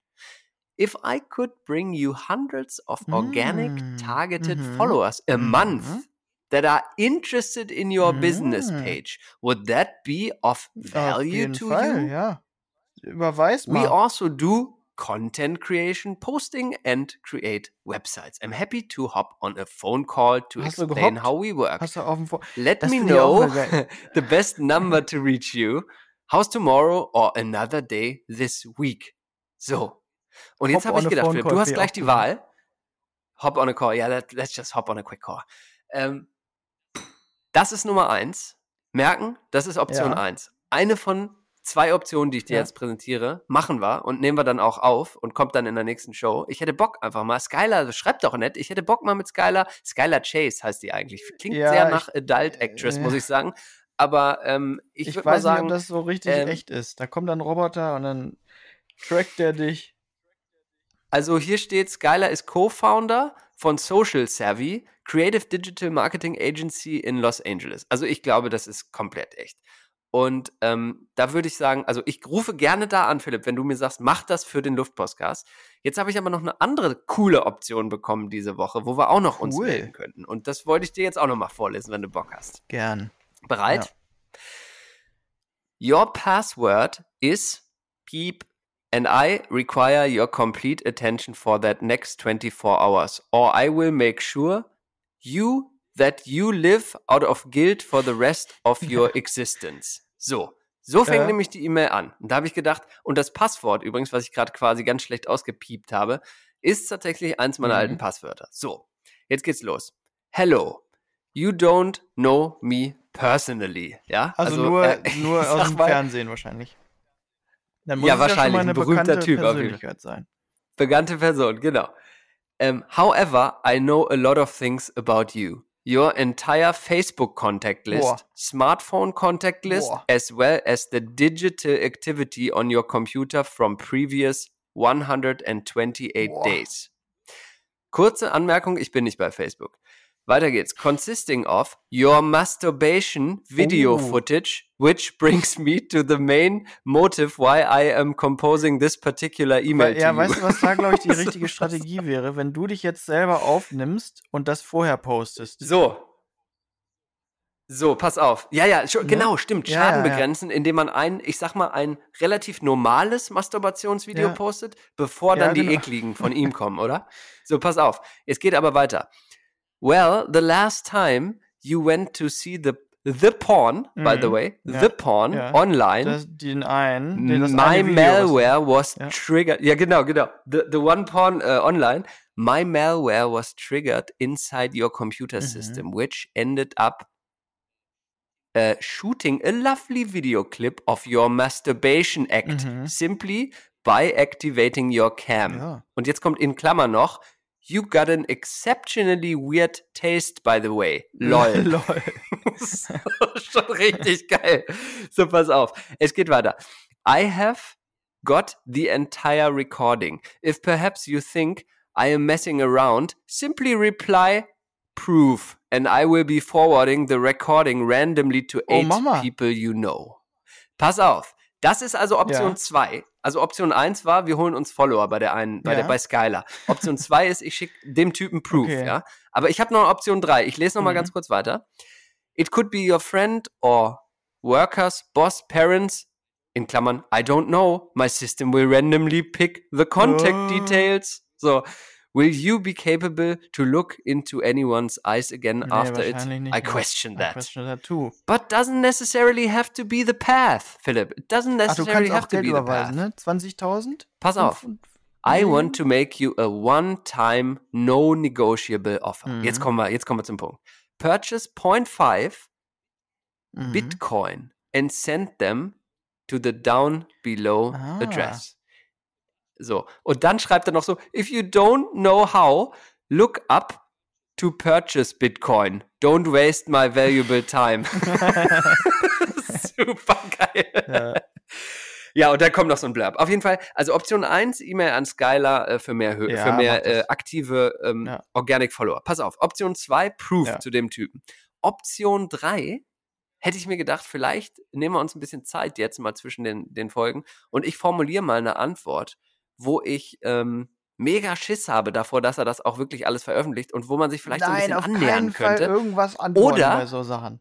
If I could bring you hundreds of organic Mm, targeted mhm, followers a mhm. month that are interested in your business Mm. page, would that be of Auf value jeden to Fall, you? ja. Überweis We mal. also do content creation, posting, and create websites. I'm happy to hop on a phone call to Hast explain how we work. Hast du auf dem Let Das me know the best number to reach you. How's tomorrow or another day this week? So. Und jetzt habe ich gedacht, Philipp, du hast gleich die. Wahl. Hop on a call. Ja, let, let's just hop on a quick call. Ähm, das ist Nummer eins. Merken, das ist Option Ja. eins. Eine von zwei Optionen, die ich dir Ja. jetzt präsentiere, machen wir und nehmen wir dann auch auf und kommt dann in der nächsten Show. Ich hätte Bock einfach mal. Skylar, schreibt doch nett. Ich hätte Bock mal mit Skylar. Skylar Chase heißt die eigentlich. Klingt Ja, sehr ich- nach Adult Actress, äh, muss ich sagen. Aber ähm, ich, Ich, würde mal weiß nicht, sagen, ob das so richtig ähm, echt ist. Da kommt dann ein Roboter und dann trackt der dich. Also hier steht, Skylar ist Co-Founder von Social Savvy, Creative Digital Marketing Agency in Los Angeles. Also ich glaube, das ist komplett echt. Und ähm, da würde ich sagen, also ich rufe gerne da an, Philipp, wenn du mir sagst, mach das für den Luftpostcast. Jetzt habe ich aber noch eine andere coole Option bekommen diese Woche, wo wir auch noch uns Cool. melden könnten. Und das wollte ich dir jetzt auch noch mal vorlesen, wenn du Bock hast. Gern. Bereit? Your password is peep and I require your complete attention for that next 24 hours or I will make sure you that you live out of guilt for the rest of your existence. So, so fängt Ja. nämlich die E-Mail an. Und da habe ich gedacht, und das Passwort übrigens, was ich gerade quasi ganz schlecht ausgepiept habe, ist tatsächlich eins meiner Mhm. alten Passwörter. So, jetzt geht's los. Hello. You don't know me personally. Ja, Also, nur, äh, nur aus dem mal, Fernsehen wahrscheinlich. Dann muss Ja, ja wahrscheinlich, mal ein berühmter Typ. Persönlichkeit sein. Bekannte Person, genau. Um, however, I know a lot of things about you. Your entire Facebook contact list, smartphone contact list, as well as the digital activity on your computer from previous 128 Boah. days. Kurze Anmerkung, ich bin nicht bei Facebook. Weiter geht's. Consisting of your masturbation video Oh. footage, which brings me to the main motive why I am composing this particular email ja, to weißt du, was da, glaube ich, die richtige Strategie wäre? Wenn du dich jetzt selber aufnimmst und das vorher postest. So. So, pass auf. Ja, ja, Ne? genau, stimmt. Ja, Schaden ja, ja. begrenzen, indem man ein, ich sag mal, ein relativ normales Masturbationsvideo Ja. postet, bevor Ja, dann die genau. ekligen von ihm kommen, oder? So, pass auf. Es geht aber weiter. Well, the last time you went to see the the porn, by the Mhm. way, Ja. the porn Ja. online, Das, den einen, den, das my malware was Ja. triggered. Ja, genau, genau. The, the one porn uh, online. My malware was triggered inside your computer Mhm. system, which ended up uh, shooting a lovely video clip of your masturbation act Mhm. simply by activating your cam. Ja. Und jetzt kommt in Klammer noch. You got an exceptionally weird taste, by the way. Lol. Lol. So, Schon richtig geil. So, pass auf. Es geht weiter. I have got the entire recording. If perhaps you think I am messing around, simply reply proof and I will be forwarding the recording randomly to Oh, eight Mama. people you know. Pass auf. Das ist also Option Ja. 2. Also Option 1 war, wir holen uns Follower bei der einen, bei, der, Ja. bei Skylar. Option 2 ist, ich schicke dem Typen Proof, Okay. ja. Aber ich habe noch Option 3. Ich lese noch mal Mhm. ganz kurz weiter. It could be your friend or workers, boss, parents. In Klammern, I don't know. My system will randomly pick the contact Oh. details. So, will you be capable to look into anyone's eyes again Nee, after it? I question I that. question that too. But doesn't necessarily have to be the path, Philip. It doesn't Ach, du necessarily kannst have to Geld be the path. ne? 20.000? Pass auf. I want to make you a one-time, no-negotiable offer. Mhm. Jetzt kommen wir, jetzt kommen wir zum Punkt. Purchase 0.5 Mhm. Bitcoin and send them to the down below Ah. address. So, und dann schreibt er noch so, if you don't know how, look up to purchase Bitcoin. Don't waste my valuable time. Super geil. Ja. Ja, und da kommt noch so ein Blurb. Auf jeden Fall, also Option 1, E-Mail an Skylar äh, für mehr, Hö Ja, für mehr äh, aktive ähm, Ja. Organic Follower. Pass auf, Option 2, Proof zu dem Typen. Option 3, hätte ich mir gedacht, vielleicht nehmen wir uns ein bisschen Zeit jetzt mal zwischen den, den Folgen und ich formuliere mal eine Antwort, wo ich ähm, mega Schiss habe davor, dass er das auch wirklich alles veröffentlicht und wo man sich vielleicht so ein Nein, bisschen auf annähern keinen Fall könnte. irgendwas antworten Oder- bei so Sachen.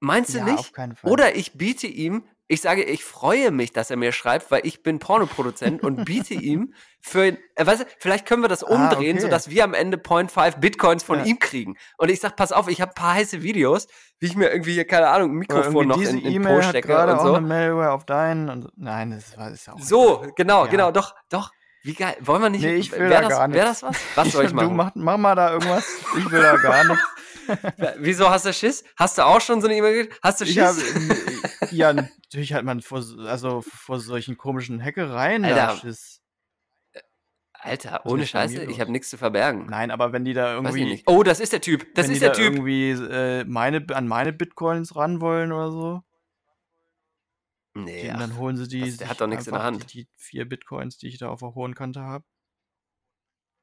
Meinst du Ja, nicht? Fall. Oder ich biete ihm, ich sage, ich freue mich, dass er mir schreibt, weil ich bin Pornoproduzent und biete ihm für, äh, weißt du, vielleicht können wir das Ah, umdrehen, okay. sodass wir am Ende 0.5 Bitcoins von Ja. ihm kriegen. Und ich sag, pass auf, ich habe ein paar heiße Videos, wie ich mir irgendwie hier, keine Ahnung, ein Mikrofon noch in, in E-Mail Po hat stecke gerade und auch so. eine Malware auf deinen. Und, nein, das war ist ja auch. So, genau, Ja. genau, doch, doch. Wie geil, wollen wir nicht, Nee, ich will da das, gar nichts. das was? Was soll ich Du machen? mach, mach mal da irgendwas. Ich will da gar nichts. Wieso hast du Schiss? Hast du auch schon so eine E-Mail gekriegt? Hast du Schiss? habe, ja, natürlich hat man vor, so- also vor solchen komischen Hackereien da Alter. Schiss. Alter, Was ohne Scheiße, ich habe nichts zu verbergen. Nein, aber wenn die da irgendwie. Oh, das ist der Typ. Das ist der da Typ. irgendwie äh, meine, an meine Bitcoins ran wollen oder so, Nee, die, ach, dann holen sie die. das- der hat doch nichts in der Hand. Die, die vier Bitcoins, die ich da auf der hohen Kante habe.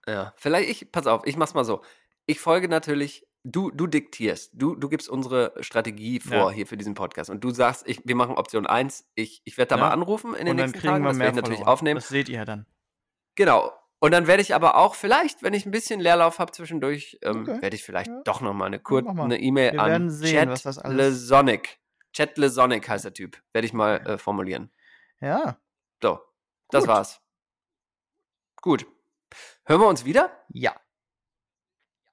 Ja, vielleicht ich, pass auf, ich mach's mal so. Ich folge natürlich, du, du diktierst, du, du gibst unsere Strategie vor Ja. hier für diesen Podcast und du sagst, ich, wir machen Option 1, ich, ich werde da Ja. mal anrufen in den nächsten kriegen Tagen, wir das werde ich natürlich Follower. aufnehmen. Das seht ihr ja dann. Genau. Und dann werde ich aber auch vielleicht, wenn ich ein bisschen Leerlauf habe zwischendurch, ähm, Okay. werde ich vielleicht Ja. doch noch mal eine kurze E-Mail an sehen, Chat das Lesonic. Chat Lesonic heißt der Typ. Werde ich mal äh, formulieren. Ja. So, das Gut. war's. Gut. Hören wir uns wieder? Ja.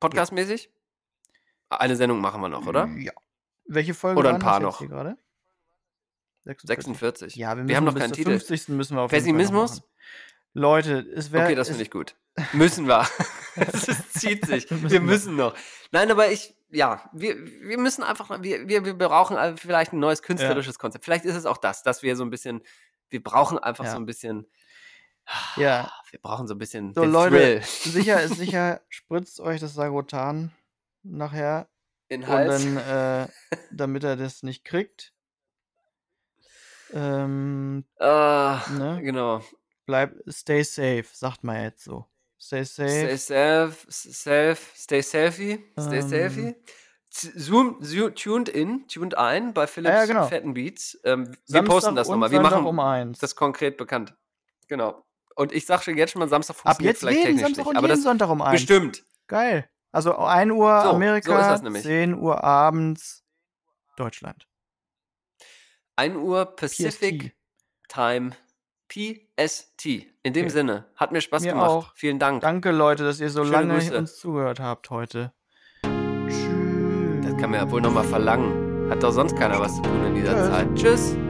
Podcastmäßig? Eine Sendung machen wir noch, oder? Ja. Welche Folge Oder ein paar noch. hier gerade? 46. 46. Ja, wir, wir haben noch keinen Titel. 50. müssen wir auf Pessimismus? Leute, es wäre. Okay, das finde ich gut. Müssen wir. Es zieht sich. Müssen Wir müssen noch. Nein, aber ich, ja, wir, wir müssen einfach, wir, wir, wir brauchen vielleicht ein neues künstlerisches Konzept. Vielleicht ist es auch das, dass wir so ein bisschen, wir brauchen einfach Ja. so ein bisschen, Ja, wir brauchen so ein bisschen so Leute, Thrill sicher ist sicher, spritzt euch das Sagrotan nachher in den und Hals. dann, äh, damit er das nicht kriegt. Ähm, Ah, ne? genau. Bleib, stay safe, sagt man jetzt so. Stay safe. Stay self, self, stay selfie, stay Ähm. selfie. Zoom, zo- tuned in, tuned ein bei Philips ja, genau. fetten Beats. Ähm, wir Samstag posten das nochmal. Wir machen um eins. das konkret bekannt. Genau. Und ich sag schon jetzt schon mal, Samstag Ab funktioniert jetzt vielleicht jeden technisch Samstag nicht. und Aber jeden das Sonntag um eins. bestimmt. Geil. Also 1 Uhr So, so Amerika, nämlich. 10 Uhr abends Deutschland. 1 Uhr Pacific Time PST. In dem Okay. Sinne, hat mir Spaß Mir gemacht. auch. Vielen Dank. Danke, Leute, dass ihr so Schöne lange Grüße. uns zugehört habt heute. Tschüss. Das kann man ja wohl nochmal verlangen. Hat doch sonst keiner was zu tun in dieser Tschüss. Zeit. Tschüss.